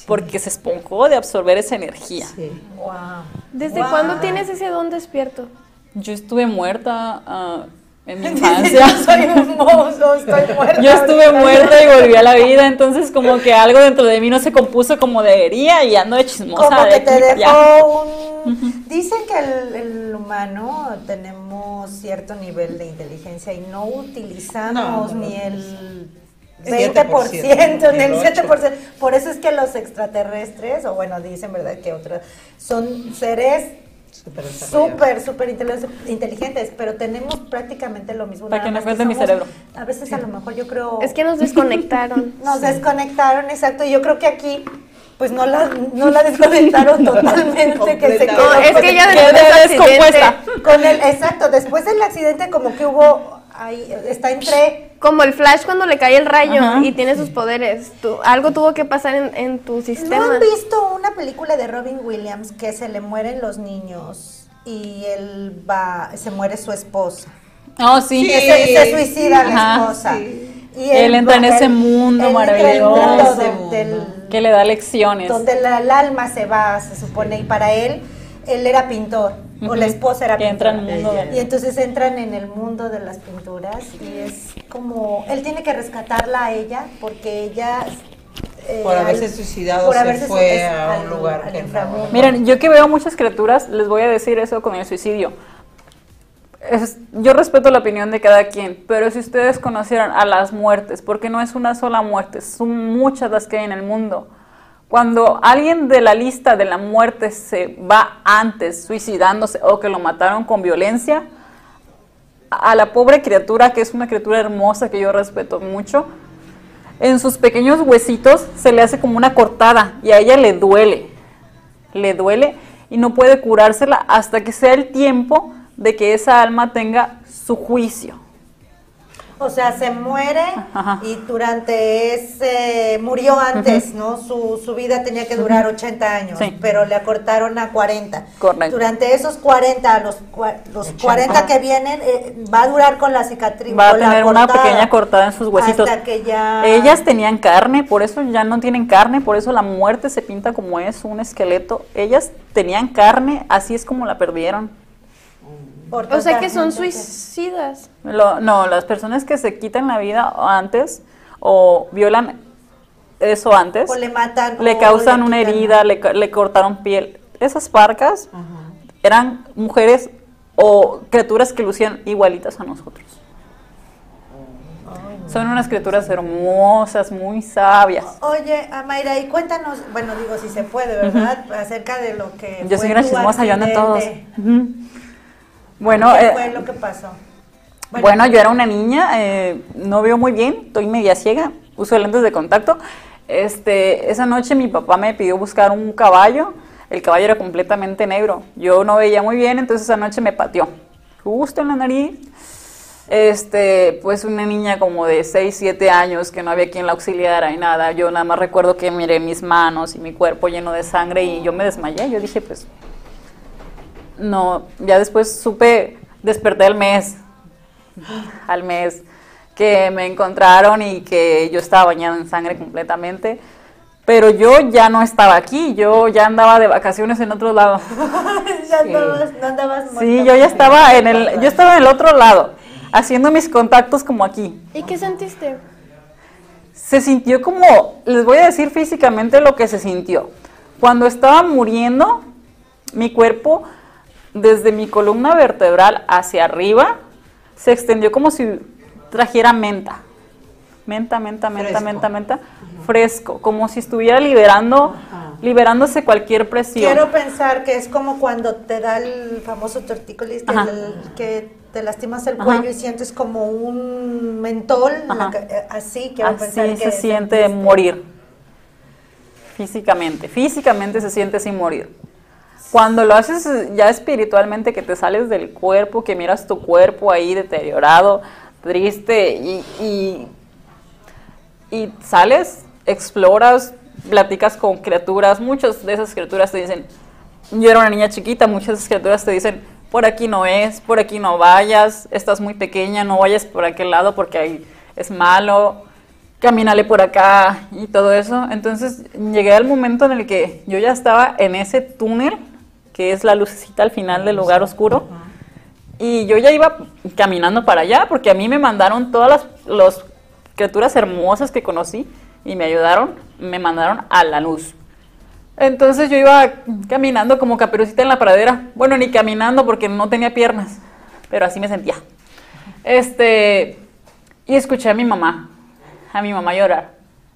porque se esponjó de absorber esa energía. Sí. Wow. ¿Desde Wow. cuándo tienes ese don despierto? Yo estuve muerta ah, en mi [LAUGHS] infancia. soy un monstruo, estoy [LAUGHS] muerta. Yo estuve ahorita. muerta y volví a la vida, entonces como que algo dentro de mí no se compuso como debería y ando de chismosa. Como de que te dejó un... [LAUGHS] Dicen que el, el humano tenemos cierto nivel de inteligencia y no utilizamos No, no lo ni el 20%, en el 7%. Por eso es que los extraterrestres, o bueno, dicen, ¿verdad? Que otros, son seres súper, súper inteligentes, pero tenemos prácticamente lo mismo. Para que no cuente mi cerebro. A veces a lo mejor yo creo... Es que nos desconectaron. [LAUGHS] nos desconectaron, exacto. Y yo creo que aquí pues no la, no la [LAUGHS] desconectaron totalmente, que se quedó. es que ya descompuesta. Con el, exacto, después del accidente como que hubo, ahí, está entre... Como el Flash cuando le cae el rayo y tiene sus poderes. algo tuvo que pasar en, en tu sistema. ¿No han visto una película de Robin Williams que se le mueren los niños y él va, se muere su esposa? Oh, sí. se, suicida la esposa. Y él, entra en ese mundo maravilloso que le da lecciones. Donde el alma se va, se supone, y para él, él era pintor, o la esposa era pintora. Y entonces entran en el mundo de las pinturas y es como, él tiene que rescatarla a ella porque ella eh, por haberse suicidado se fue a un lugar Miren, yo que veo muchas criaturas, les voy a decir eso con el suicidio yo respeto la opinión de cada quien, pero si ustedes conocieran a las muertes, porque no es una sola muerte, son muchas las que hay en el mundo. Cuando alguien de la lista de la muerte se va antes suicidándose o que lo mataron con violencia, a la pobre criatura, que es una criatura hermosa que yo respeto mucho, en sus pequeños huesitos se le hace como una cortada y a ella le duele, le duele y no puede curársela hasta que sea el tiempo de que esa alma tenga su juicio. O sea, se muere y durante ese, murió antes, ¿no? Su, su, vida tenía que durar 80 años, pero le acortaron a 40. Correcto. Durante esos 40, los, los 40 que vienen, eh, va a durar con la cicatriz. Va a tener una pequeña cortada en sus huesitos. que ya... Ellas tenían carne, por eso ya no tienen carne, por eso la muerte se pinta como es, un esqueleto. Ellas tenían carne, así es como la perdieron. O sea que son suicidas. no, las personas que se quitan la vida antes o violan eso antes. O le matan. Le causan una herida, le, cortaron piel. Esas parcas eran mujeres o criaturas que lucían igualitas a nosotros. Son unas criaturas hermosas, muy sabias. Oye, Amaira, y cuéntanos, bueno, digo si se puede, ¿verdad? Acerca de lo que. Yo soy una chismosa, yo ando todos. Bueno, ¿Qué fue eh, lo que pasó? Bueno, yo era una niña, eh, no veo muy bien, estoy media ciega, uso lentes de contacto. Este, esa noche mi papá me pidió buscar un caballo, el caballo era completamente negro, yo no veía muy bien, entonces esa noche me pateó, justo en la nariz. Este, pues una niña como de 6, 7 años que no había quien la auxiliara y nada, yo nada más recuerdo que miré mis manos y mi cuerpo lleno de sangre y yo me desmayé, yo dije pues no, ya después supe, desperté el mes, al mes, que me encontraron y que yo estaba bañada en sangre completamente. Pero yo ya no estaba aquí, yo ya andaba de vacaciones en otro lado. [LAUGHS] ya andabas, no andabas Sí, yo ya estaba en el, yo estaba en el otro lado, haciendo mis contactos como aquí. ¿Y qué sentiste? Se sintió como, les voy a decir físicamente lo que se sintió. Cuando estaba muriendo, mi cuerpo desde mi columna vertebral hacia arriba, se extendió como si trajera menta. Menta, menta, menta, menta, menta, fresco, como si estuviera liberando, liberándose cualquier presión. Quiero pensar que es como cuando te da el famoso tortícolis, que, te lastimas el cuello y sientes como un mentol, eh, así, quiero pensar que se siente morir, físicamente, físicamente se siente sin morir. Cuando lo haces ya espiritualmente, que te sales del cuerpo, que miras tu cuerpo ahí deteriorado, triste y, y, sales, exploras, platicas con criaturas, muchas de esas criaturas te dicen, yo era una niña chiquita, muchas criaturas te dicen, por aquí no es, por aquí no vayas, estás muy pequeña, no vayas por aquel lado porque ahí es malo, camínale por acá y todo eso. Entonces llegué al momento en el que yo ya estaba en ese túnel que es la lucecita al final del lugar oscuro. Y yo ya iba caminando para allá porque a mí me mandaron todas las criaturas hermosas que conocí y me ayudaron, me mandaron a la luz. Entonces yo iba caminando como caperucita en la pradera. Bueno, ni caminando porque no tenía piernas, pero así me sentía. Este, y escuché a mi mamá. a mi mamá llorar.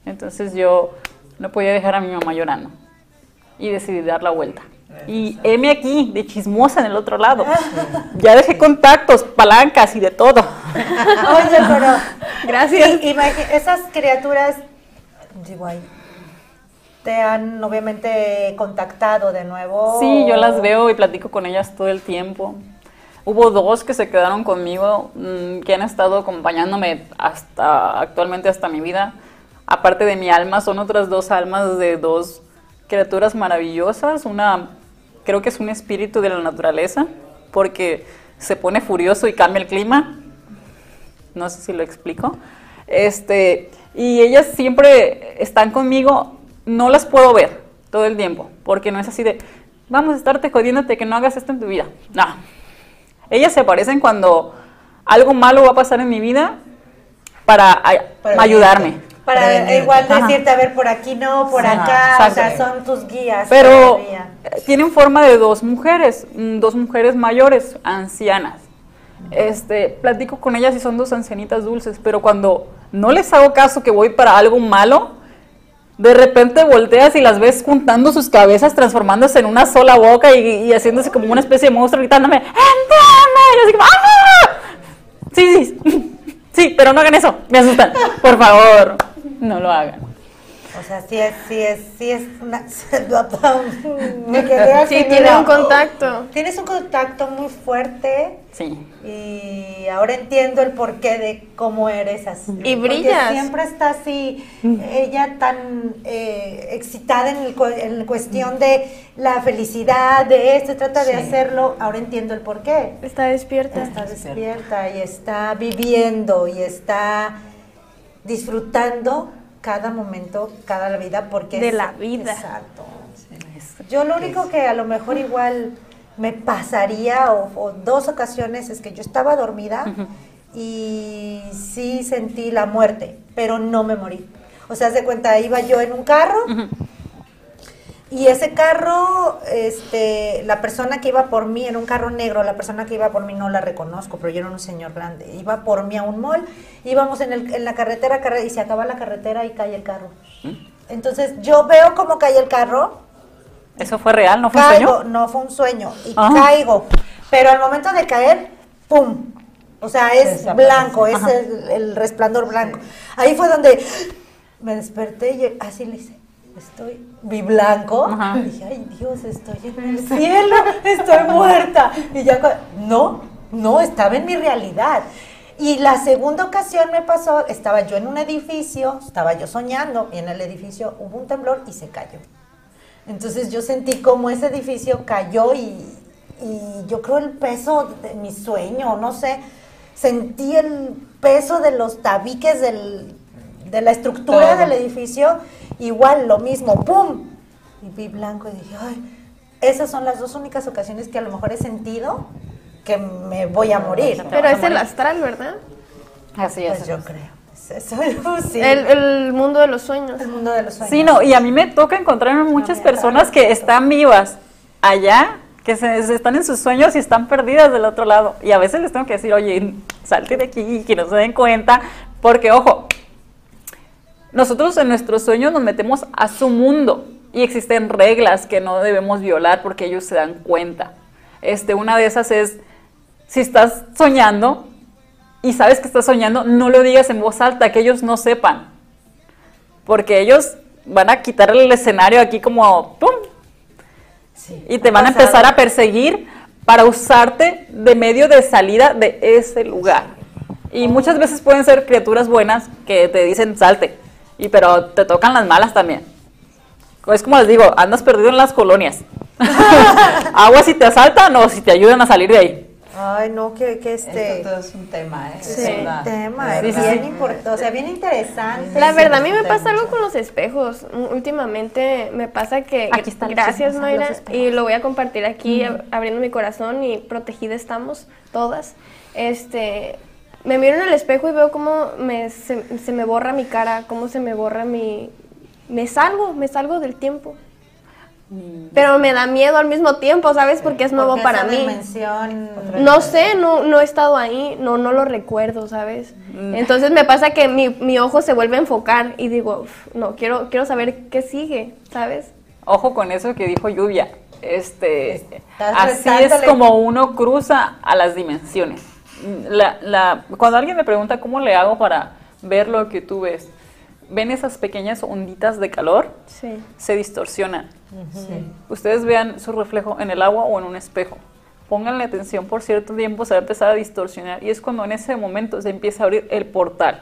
Entonces yo no podía dejar a mi mamá llorando y decidí dar la vuelta. Y heme aquí, de chismosa en el otro lado. Ya dejé contactos, palancas y de todo. Oye, pero [LAUGHS] Gracias. y- esas criaturas, digo, ay, te han obviamente contactado de nuevo. Sí, yo las veo y platico con ellas todo el tiempo. Hubo dos que se quedaron conmigo, mm, que han estado acompañándome hasta actualmente hasta mi vida. Aparte de mi alma, son otras dos almas de dos criaturas maravillosas. Una, creo que es un espíritu de la naturaleza, porque se pone furioso y cambia el clima. No sé si lo explico. Este, y ellas siempre están conmigo, no las puedo ver todo el tiempo, porque no es así de, vamos a estarte jodiéndote que no hagas esto en tu vida. No. Ellas se aparecen cuando algo malo va a pasar en mi vida para ay- Para ayudarme. Para igual decirte, a ver, por aquí no, por acá, o sea, son tus guías. Pero todavía. tienen forma de dos mujeres, mm, dos mujeres mayores, ancianas. Este, platico con ellas y son dos ancianitas dulces, pero cuando no les hago caso que voy para algo malo, de repente volteas y las ves juntando sus cabezas, transformándose en una sola boca y, y haciéndose como una especie de monstruo, gritándome, ¡Entiende! Y así como, ¡Ah! Sí, sí, [LAUGHS] sí, pero no hagan eso, me asustan, por favor, no lo hagan. O sea, sí es, sí es, sí es una... [LAUGHS] Me quedé así, Sí, tiene un contacto. Tienes un contacto muy fuerte Sí. y ahora entiendo el porqué de cómo eres así. Y Porque brillas. siempre está así, ella tan eh, excitada en, el en cuestión de la felicidad, de esto, trata de Sí. hacerlo. Ahora entiendo el porqué. Está despierta. Está despierta y está viviendo y está disfrutando cada momento, cada vida, porque De es- la vida. Exacto. Yo lo único que a lo mejor igual me pasaría, o, o dos ocasiones, es que yo estaba dormida y sí sentí la muerte, pero no me morí. O sea, haz de cuenta, iba yo en un carro y ese carro, este, la persona que iba por mí, en un carro negro, la persona que iba por mí no la reconozco, pero yo era un señor grande. Iba por mí a un mall, íbamos en, el- en la carretera carre- y se acaba la carretera y cae el carro. Entonces yo veo cómo cae el carro, ¿Eso fue real? ¿No fue un caigo, sueño? no fue un sueño, y caigo. Pero al momento de caer, ¡pum! O sea, es Desaparece. blanco, es el, el resplandor blanco. Ahí fue donde me desperté y así le hice. Estoy, vi blanco. Ajá. Y dije, ay Dios, estoy en el cielo, estoy muerta. Y ya, no, no, estaba en mi realidad. Y la segunda ocasión me pasó, estaba yo en un edificio, estaba yo soñando, y en el edificio hubo un temblor y se cayó. Entonces yo sentí como ese edificio cayó y, y yo creo el peso de mi sueño, no sé, sentí el peso de los tabiques del- de la estructura Todo. del edificio, igual lo mismo, ¡pum! Y vi blanco y dije, ay, esas son las dos únicas ocasiones que a lo mejor he sentido que me voy a morir. Pero es el astral, ¿verdad? Así es. Pues yo creo. Es eso, [LAUGHS] sí. El, el mundo de los sueños. El mundo de los sueños. Sí, no, y a mí me toca encontrarme muchas personas que están vivas allá, que se, se están en sus sueños y están perdidas del otro lado. Y a veces les tengo que decir, oye, salte de aquí, que no se den cuenta, porque ojo, nosotros en nuestros sueños nos metemos a su mundo y existen reglas que no debemos violar porque ellos se dan cuenta. Este, una de esas es, si estás soñando y sabes que estás soñando, no lo digas en voz alta, que ellos no sepan porque ellos van a quitar el escenario aquí como ¡pum! Sí, y te van a empezar a perseguir para usarte de medio de salida de ese lugar. Y muchas veces pueden ser criaturas buenas que te dicen salte, y pero te tocan las malas también. Es como les digo, andas perdido en las colonias. [LAUGHS] Agua si te asaltan o si te ayudan a salir de ahí. Ay, no, que, que este... Esto todo es un tema, ¿eh? es Es un verdad. tema Sí, sí, bien sí. importante, o sea, bien interesante. La verdad, a mí me pasa algo con los espejos. Últimamente me pasa que, Aquí están gracias Mayra, los espejos. y lo voy a compartir aquí, ab- abriendo mi corazón y protegida estamos todas. Este, me miro en el espejo y veo cómo me, se, se me borra mi cara, cómo se me borra mi... Me salgo, me salgo del tiempo. Pero me da miedo al mismo tiempo, ¿sabes? Porque es nuevo Porque para esa mí. dimensión- No sé, no, no he estado ahí, no, no lo recuerdo, ¿sabes? Mm. Entonces me pasa que mi, mi ojo se vuelve a enfocar y digo, "Uf, no, quiero, quiero saber qué sigue, ¿sabes? Ojo con eso que dijo Lluvia. Este, así es como uno cruza a las dimensiones. La, la- cuando alguien me pregunta cómo le hago para ver lo que tú ves, ven esas pequeñas onditas de calor, Sí. se distorsionan. Ustedes vean su reflejo en el agua o en un espejo. Pónganle atención por cierto tiempo, se va a empezar a distorsionar y es cuando en ese momento se empieza a abrir el portal.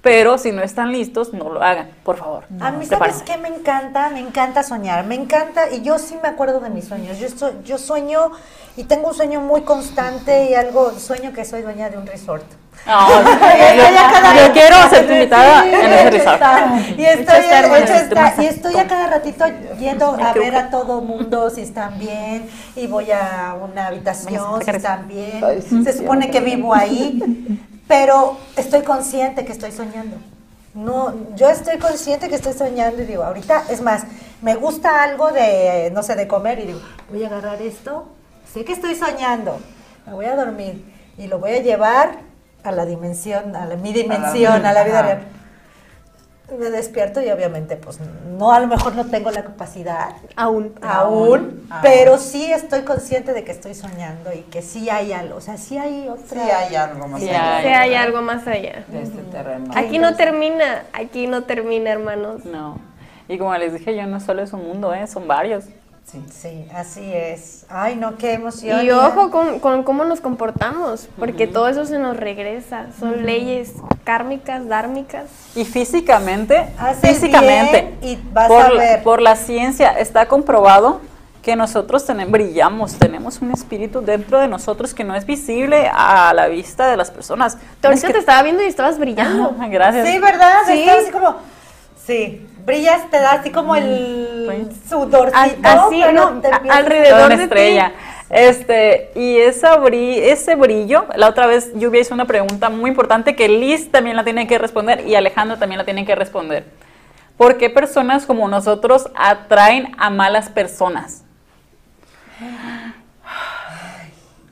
Pero si no están listos, no lo hagan, por favor. A mí, ¿sabes qué me encanta? Me encanta soñar, me encanta, y yo sí me acuerdo de mis sueños. Yo, so- yo sueño y tengo un sueño muy constante y algo, sueño que soy dueña de un resort. No, yo, quiero ser tu invitada en ese está. Y estoy, y estoy a cada ratito yendo a ver a todo mundo si están bien y voy a una habitación si están bien. Se supone que vivo ahí, pero estoy consciente que estoy soñando. No, yo estoy consciente que estoy soñando y digo, ahorita, es más, me gusta algo de, no sé, de comer y digo, voy a agarrar esto, sé que estoy soñando, me voy a dormir y lo voy a llevar a la dimensión, a la, mi dimensión, a la vida real. Me despierto y obviamente, pues, no, a lo mejor no tengo la capacidad, Aún. aún, Aún. pero sí estoy consciente de que estoy soñando y que sí hay algo, o sea, sí hay otra... Sí hay algo más Sí allá hay. Sí, hay algo más allá. de este terreno. Aquí no termina, aquí no termina, hermanos. No. Y como les dije, yo no solo es un mundo, ¿eh? son varios. Sí. Sí, así es. Ay, no, qué emoción. Y ojo con, con cómo nos comportamos, porque todo eso se nos regresa. Son leyes kármicas, dármicas. Y físicamente, Haces físicamente, bien y vas por, a ver. por la ciencia está comprobado que nosotros tenemos, brillamos, tenemos un espíritu dentro de nosotros que no es visible a la vista de las personas. Tú es ahorita que- te estaba viendo y estabas brillando. [LAUGHS] Gracias. Sí, ¿verdad? Sí. Así como. Sí, brillas, te da así como el sudorcito. Así, pero no, te a- empiezas- alrededor una de estrella. ti. Este, y esa bri- ese brillo, la otra vez Lluvia hizo una pregunta muy importante que Liz también la tiene que responder y Alejandro también la tiene que responder. ¿Por qué personas como nosotros atraen a malas personas?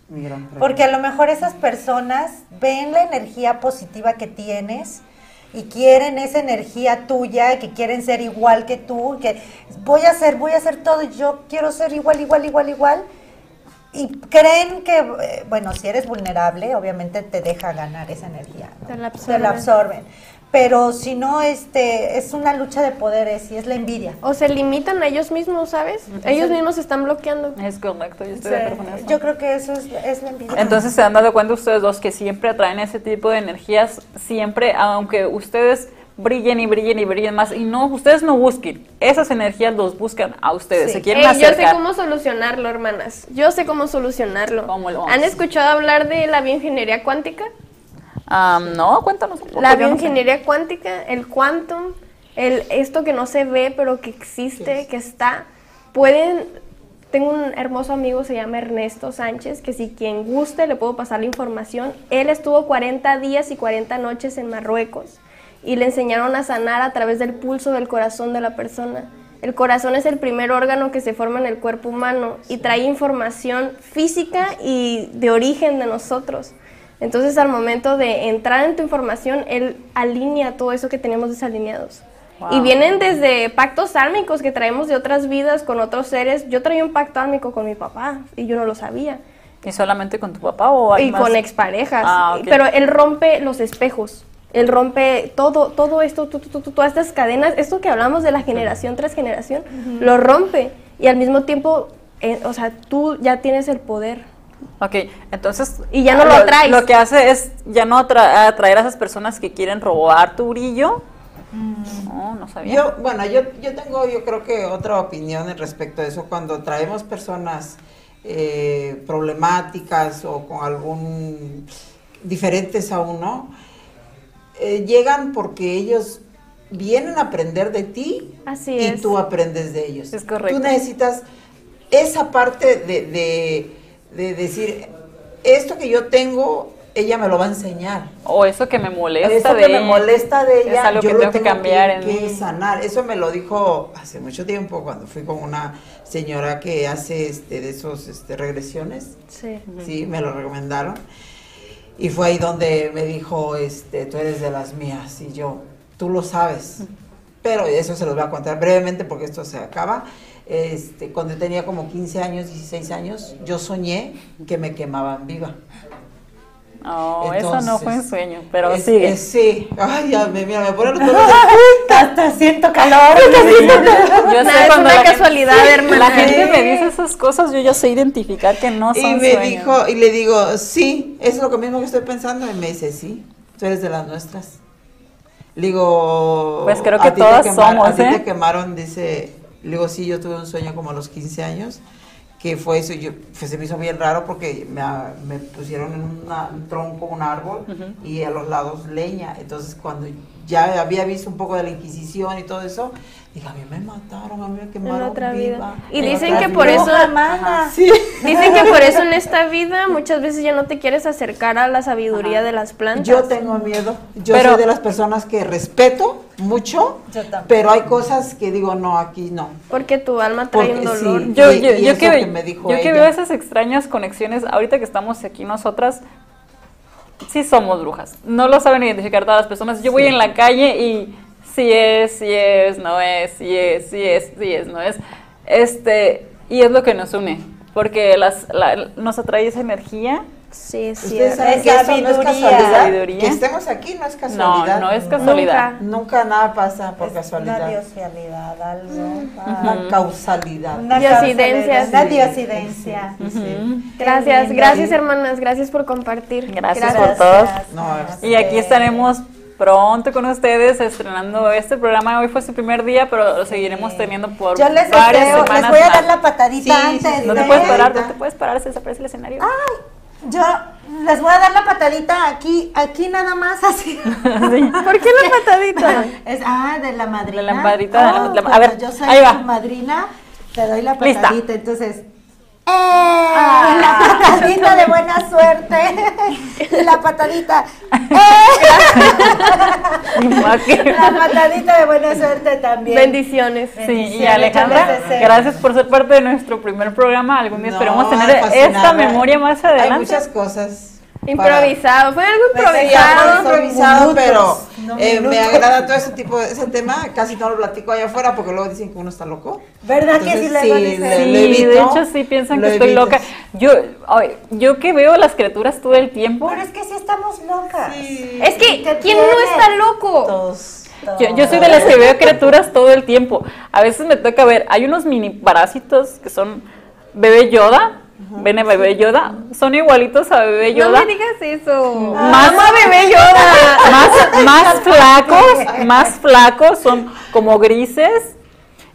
Mi gran pregunta. Porque a lo mejor esas personas ven la energía positiva que tienes y quieren esa energía tuya, que quieren ser igual que tú, que voy a hacer, voy a hacer todo, yo quiero ser igual, igual, igual, igual. Y creen que, eh, bueno, si eres vulnerable, obviamente te deja ganar esa energía. ¿no? Te la Te absorben. la absorben. Pero si no, este, es una lucha de poderes y es la envidia. O se limitan a ellos mismos, ¿sabes? Ellos mismos se están bloqueando. Es correcto, yo estoy Sí, de acuerdo con eso. yo creo que eso es, es la envidia. Entonces se han dado cuenta ustedes dos que siempre atraen ese tipo de energías, siempre, aunque ustedes brillen y brillen y brillen más, y no, ustedes no busquen, esas energías los buscan a ustedes, Sí. se quieren Ey, yo sé acercar. cómo solucionarlo, hermanas. Yo sé cómo solucionarlo. ¿Cómo lo vamos ¿Han escuchado hablar de la bioingeniería cuántica? No, cuéntanos un poco. La bioingeniería cuántica, el quantum, el, esto que no se ve pero que existe, que está, pueden... Tengo un hermoso amigo, se llama Ernesto Sánchez, que si quien guste le puedo pasar la información. Él estuvo 40 días y 40 noches en Marruecos y le enseñaron a sanar a través del pulso del corazón de la persona. El corazón es el primer órgano que se forma en el cuerpo humano y trae información física y de origen de nosotros. Entonces al momento de entrar en tu información, él alinea todo eso que tenemos desalineados. Y vienen desde pactos álmicos que traemos de otras vidas con otros seres. Yo traía un pacto álmico con mi papá y yo no lo sabía. ¿Y solamente con tu papá o hay Y más? con exparejas. Ah. Pero él rompe los espejos. Él rompe todo, todo esto, tu, tu, tu, tu, todas estas cadenas, esto que hablamos de la generación tras generación, lo rompe. Y al mismo tiempo, eh, o sea, tú ya tienes el poder. Ok, entonces... Y ya no lo atraes. Lo que hace es ya no atra- atraer a esas personas que quieren robar tu brillo. No, no sabía. Yo, bueno, yo, yo tengo, yo creo que otra opinión en respecto a eso. Cuando traemos personas eh, problemáticas o con algún diferentes a uno, eh, llegan porque ellos vienen a aprender de ti Así y es. tú aprendes de ellos. Es correcto. Tú necesitas esa parte de, de, de decir, esto que yo tengo ella me lo va a enseñar. O eso que me molesta Eso de que me ella. molesta de ella, Es algo yo que lo tengo que cambiar en que mí. sanar. Eso me lo dijo hace mucho tiempo cuando fui con una señora que hace este de esos este, regresiones. Sí. Sí, me lo recomendaron. Y fue ahí donde me dijo, este, tú eres de las mías. Y yo, tú lo sabes. Pero eso se los voy a contar brevemente porque esto se acaba. Este, cuando tenía como 15 años, 16 años, yo soñé que me quemaban viva. No, eso no fue un Entonces, sueño, pero Es- sigue. es- sí. Ay, ya me, mira, me pone los [LAUGHS] pelos Hasta siento calor. Yo Nada, es cuando una la gente- casualidad, hermana. La gente me dice esas cosas, yo ya sé identificar que no son Y me sueños. dijo, y le digo, sí, es lo mismo que estoy pensando. Y me dice, sí, tú eres de las nuestras. Le digo, Pues creo "¿A que todas quemaron- somos, A ti ¿eh?" te quemaron, dice, le digo, sí, yo tuve un sueño como a los 15 años, que fue eso, y yo, pues, se me hizo bien raro porque me pusieron en una- un tronco, un árbol, y a los lados leña. Entonces, cuando ya había visto un poco de la Inquisición y todo eso, dije, a mí me mataron, a mí me En quemaron otra viva. vida. Y En dicen otra que por vida". eso. Sí. dicen que por eso en [LAUGHS] esta vida muchas veces ya no te quieres acercar a la sabiduría de las plantas. Yo tengo miedo. Yo Pero- soy de las personas que respeto mucho, Yo también. pero hay cosas que digo, no, aquí no. Porque tu alma trae un sí. dolor. Yo, Y- yo, y yo eso que, que me dijo yo que veo esas extrañas conexiones, ahorita que estamos aquí nosotras, sí somos brujas. No lo saben identificar todas las personas. Yo voy en la calle y sí es, sí es, no es, sí es, sí es, sí es, no es. Este, y es lo que nos une, porque las, la- nos atrae esa energía. Sí, sí. Ustedes saben Es que eso no es sabiduría. casualidad. Sabiduría. Que estemos aquí no es No, casualidad. no es casualidad. Nunca nada pasa por Es casualidad. Una diosialidad, algo. Una causalidad. Una Diosidencia, Una diosidencia. Sí, sí. Ujú. Gracias, gracias hermanas, gracias por compartir. Gracias por todos. No, Y aquí estaremos pronto con ustedes estrenando este programa. Hoy fue su primer día, pero lo seguiremos teniendo por Yo les varias deseo, semanas les voy a dar la patadita Sí, antes. sí. No te de- puedes parar, no te puedes parar, se desaparece el escenario. Yo les voy a dar la patadita aquí, aquí nada más así. [LAUGHS] Sí. ¿Por qué la patadita? [LAUGHS] Es, ah, de la madrina. De la la- Oh, la- a ver, yo soy ahí va. madrina, te doy la Lista. patadita, entonces. ¡Eh! La patadita de buena suerte. La patadita. ¡Eh! La patadita de buena suerte también. Bendiciones. Sí, y Alejandra, gracias por ser parte de nuestro primer programa. Algún día No, esperemos tener fascinada. esta memoria más Hay adelante. muchas cosas. Improvisado, fue algo Pues, improvisado. improvisado, Minutos, pero no eh, me agrada todo ese tipo de ese tema. Casi no lo platico allá afuera porque luego dicen que uno está loco. ¿Verdad que sí sí, dicen? le- Sí, lo evito, de hecho sí piensan lo que estoy loca. Yo, ay, yo que veo las criaturas todo el tiempo. Pero es que sí estamos locas. Sí. Es que, ¿Qué ¿quién no está loco? Todos. Yo, yo soy de las que veo criaturas todo el tiempo. A veces me toca ver, hay unos mini parásitos que son bebé Yoda, ven a bebé Yoda, son igualitos a bebé No Yoda. me digas eso. Más- Mamá bebé Yoda. [LAUGHS] más, más flacos, más flacos, son como grises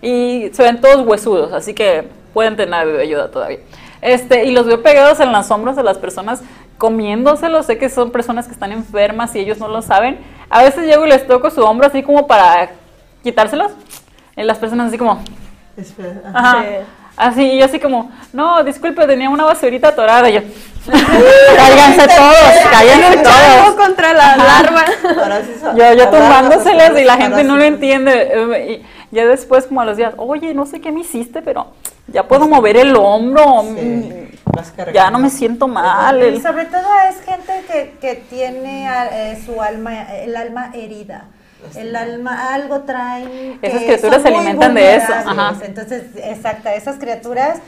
y se ven todos huesudos, así que pueden tener a bebé Yoda todavía. Este, y los veo pegados en las sombras de las personas comiéndoselos, sé que son personas que están enfermas y ellos no lo saben. A veces llego y les toco su hombro así como para quitárselos. Y las personas así como, ajá. Sí. Así, y yo así como, no, disculpe, tenía una basurita atorada. Y yo, [LAUGHS] cállense todos, cállense todos. contra la larva. Ahora sí son- Yo, yo tumbándoselas y la gente no lo entiende. Y ya después, como a los días, oye, no sé qué me hiciste, pero ya puedo mover el hombro. Sí, mm. Ya no me siento mal. Y el- sobre todo es gente que, que tiene eh, su alma, el alma herida. El alma, algo traen. que Esas criaturas son se muy alimentan de eso, ajá. Entonces, exacta, esas criaturas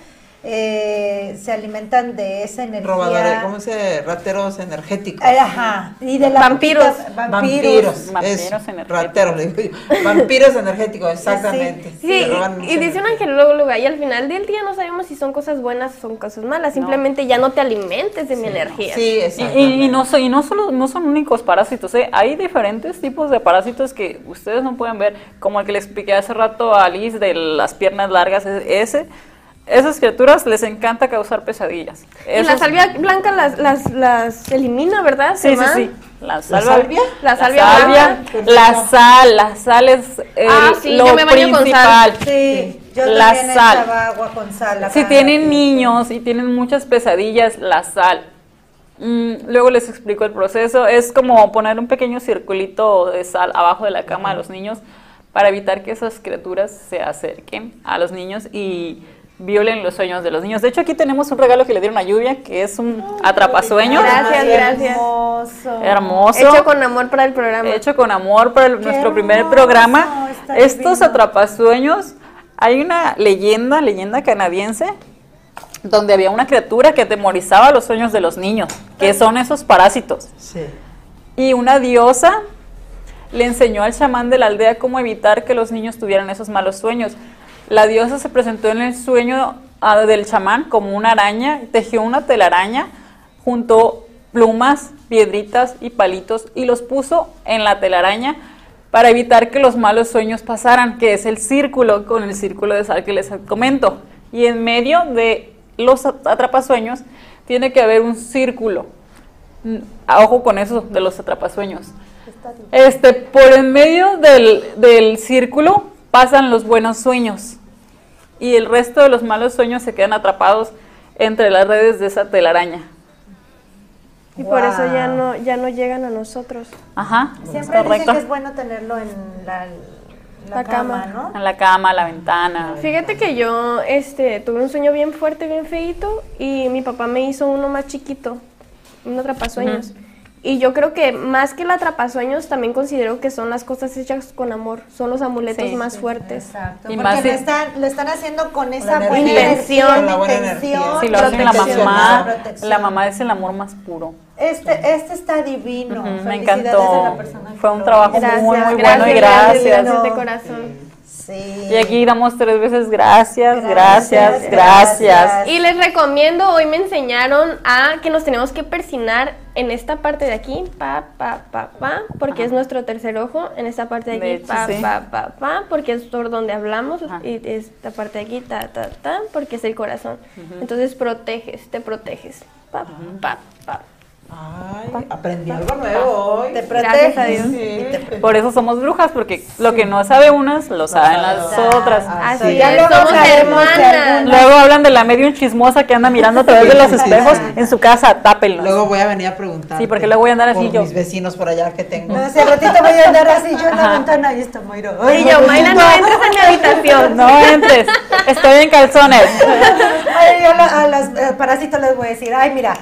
eh, se alimentan de esa energía. Robadores, ¿cómo se dice? Rateros energéticos. Ay, Ajá. Y de la Vampiros. Vampiros. Vampiros energéticos. Rateros, le digo yo. Vampiros energéticos, exactamente. Sí, y mucha dice un angelólogo, y al final del día no sabemos si son cosas buenas o son cosas malas, simplemente ya no te alimentes de mi energía. Sí, Y, exacto. y- y no, so- y no solo no son únicos parásitos, ¿eh? hay diferentes tipos de parásitos que ustedes no pueden ver, como el que le expliqué hace rato a Alice de las piernas largas, e- ese. Esas criaturas les encanta causar pesadillas. Y la salvia blanca las, las, las elimina, ¿verdad? Sí, sí, sí. La, ¿La salvia, salvia? La salvia la sal, la sal es el- Ah, sí, lo yo me baño con principal. sal. Sí, yo La también sal. echaba agua con sal. Si tienen niños y tienen muchas pesadillas, la sal. Mm, luego les explico el proceso. Es como poner un pequeño circulito de sal abajo de la cama de los niños para evitar que esas criaturas se acerquen a los niños y violen los sueños de los niños. De hecho, aquí tenemos un regalo que le dieron a Lluvia, que es un atrapasueños. Gracias, gracias. Hermoso. Hermoso. Hecho con amor para el programa. Hecho con amor para el- nuestro primer hermoso, programa. está Estos divino. atrapasueños, hay una leyenda, leyenda canadiense, donde había una criatura que atemorizaba los sueños de los niños, que son esos parásitos. Sí. Y una diosa le enseñó al chamán de la aldea cómo evitar que los niños tuvieran esos malos sueños. La diosa se presentó en el sueño ah, del chamán como una araña, tejió una telaraña, juntó plumas, piedritas y palitos y los puso en la telaraña para evitar que los malos sueños pasaran, que es el círculo con el círculo de sal que les comento. Y en medio de los at- atrapasueños tiene que haber un círculo. Mm, a Ojo con eso de los atrapasueños. Este, por en medio del, del círculo pasan los buenos sueños y el resto de los malos sueños se quedan atrapados entre las redes de esa telaraña. Y por eso ya no, ya no llegan a nosotros. Ajá, Siempre es dicen que es bueno tenerlo en la, la La cama, cama. ¿no? En la cama, la ventana. Fíjate que yo este, tuve un sueño bien fuerte, bien feito, y mi papá me hizo uno más chiquito, un atrapasueños. Y yo creo que más que el atrapasueños, también considero que son las cosas hechas con amor, son los amuletos Sí, más sí, fuertes. Exacto. Y porque más lo, están, lo están haciendo con esa buena intención. Si lo hace la mamá, protección. la mamá es el amor más puro. Este, este está divino. Me encantó. Fue un trabajo muy, muy Gracias, bueno y gracias, gracias. gracias de corazón. Sí. Y aquí damos tres veces gracias, Gracias, gracias, gracias. gracias. Y les recomiendo, hoy me enseñaron a que nos tenemos que persinar en esta parte de aquí, pa, pa, pa, pa, porque es nuestro tercer ojo, en esta parte de aquí, De hecho, pa, sí. pa, pa, pa, porque es por donde hablamos, Ajá. y esta parte de aquí, ta, ta, ta, porque es el corazón. Entonces proteges, te proteges, pa, pa, pa. Ay, aprendí algo nuevo hoy. Te Gracias a proteges. Dios. te. Por eso somos brujas, porque lo que no sabe unas, lo saben las otras. Así sí. es, Ya luego somos hermanas. Luego hablan de la medium chismosa que anda mirando a través de los espejos en su casa, tápenlos. Luego voy a venir a preguntar. Sí, porque luego voy a andar así yo. mis vecinos por allá que tengo. No, hace ratito voy a andar así yo en la ventana y está. Ay, Y yo, Mayra, no entres en mi habitación. [LAUGHS] No entres, estoy en calzones. Ay, yo la- a las eh, parásitos les voy a decir, ay, mira,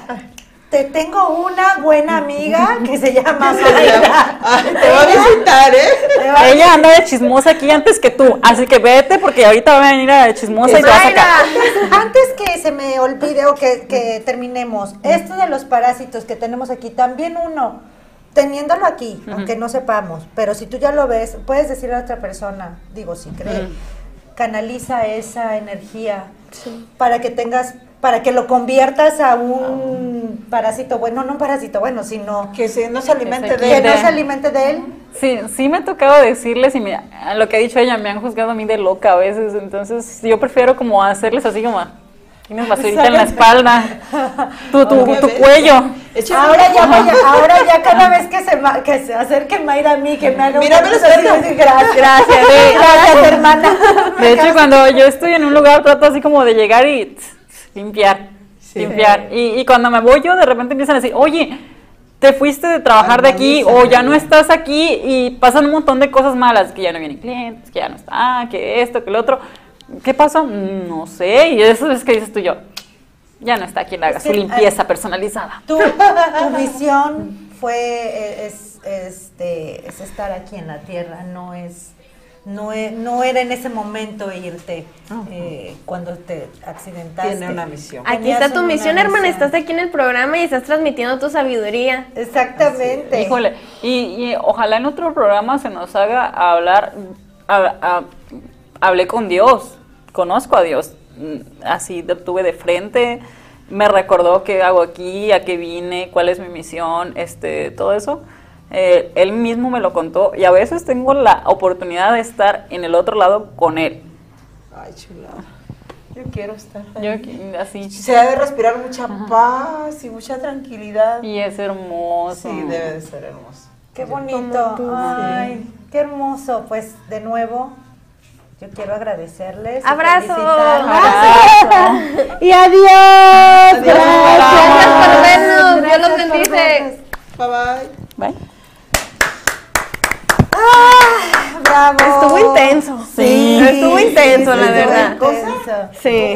te tengo una buena amiga que se llama [LAUGHS] Mayra. Ay, te voy a visitar, ¿eh? Va Ella anda de chismosa aquí antes que tú, así que vete porque ahorita va a venir a de chismosa y te va a sacar. Antes, antes que se me olvide o que, que terminemos, esto de los parásitos que tenemos aquí, también uno, teniéndolo aquí, aunque no sepamos, pero si tú ya lo ves, puedes decirle a otra persona, digo, si cree, canaliza esa energía para que tengas, para que lo conviertas a un parásito bueno, no un parásito bueno, sino Que se, no se alimente se de que él. no se alimente de él. Sí, sí me ha tocado decirles y me- a lo que ha dicho ella, me han juzgado a mí de loca a veces, entonces yo prefiero como hacerles así como, tienes basurita en la espalda, tu, tu, tu cuello. Ahora ya, ahora ya cada vez que se, que se acerque Mayra a mí, que me haga un así, gracias. [LAUGHS] Gracias. Gracias, hermana. De hecho, cuando yo estoy en un lugar trato así como de llegar y tss, limpiar, Sí. limpiar. Y, y cuando me voy yo, de repente empiezan a decir, oye, te fuiste de trabajar de aquí o ya no estás aquí y pasan un montón de cosas malas, que ya no vienen clientes, que ya no está, que esto, que lo otro. ¿Qué pasó? No sé. Y eso es que dices tú y yo, ya no está quien haga Es su limpieza personalizada. Tu, tu visión fue, eh, es, este, es estar aquí en la tierra, no es, no, e- no era en ese momento irte eh, cuando te accidentaste. Tiene una misión. Aquí Tenías está tu misión, hermana. misión. Estás aquí en el programa y estás transmitiendo tu sabiduría. Exactamente. Híjole, y, y ojalá en otro programa se nos haga hablar, a- a- hablé con Dios, conozco a Dios, mm, así lo tuve de frente, me recordó qué hago aquí, a qué vine, cuál es mi misión, este, todo eso. Eh, él mismo me lo contó y a veces tengo la oportunidad de estar en el otro lado con él. Ay, chula. Yo quiero estar. ahí. Yo así. Se debe respirar mucha paz y mucha tranquilidad. Y es hermoso. Sí, debe de ser hermoso. Qué bonito. Tú, Ay, qué hermoso. Pues de nuevo, yo quiero agradecerles. Abrazo. Abrazo. Y adiós. Gracias por vernos. Dios los Suerte. Bye bye. Bye. ¡Ah! ¡Bravo! Estuvo intenso. Sí. Estuvo intenso, la estuvo verdad. intenso. Sí.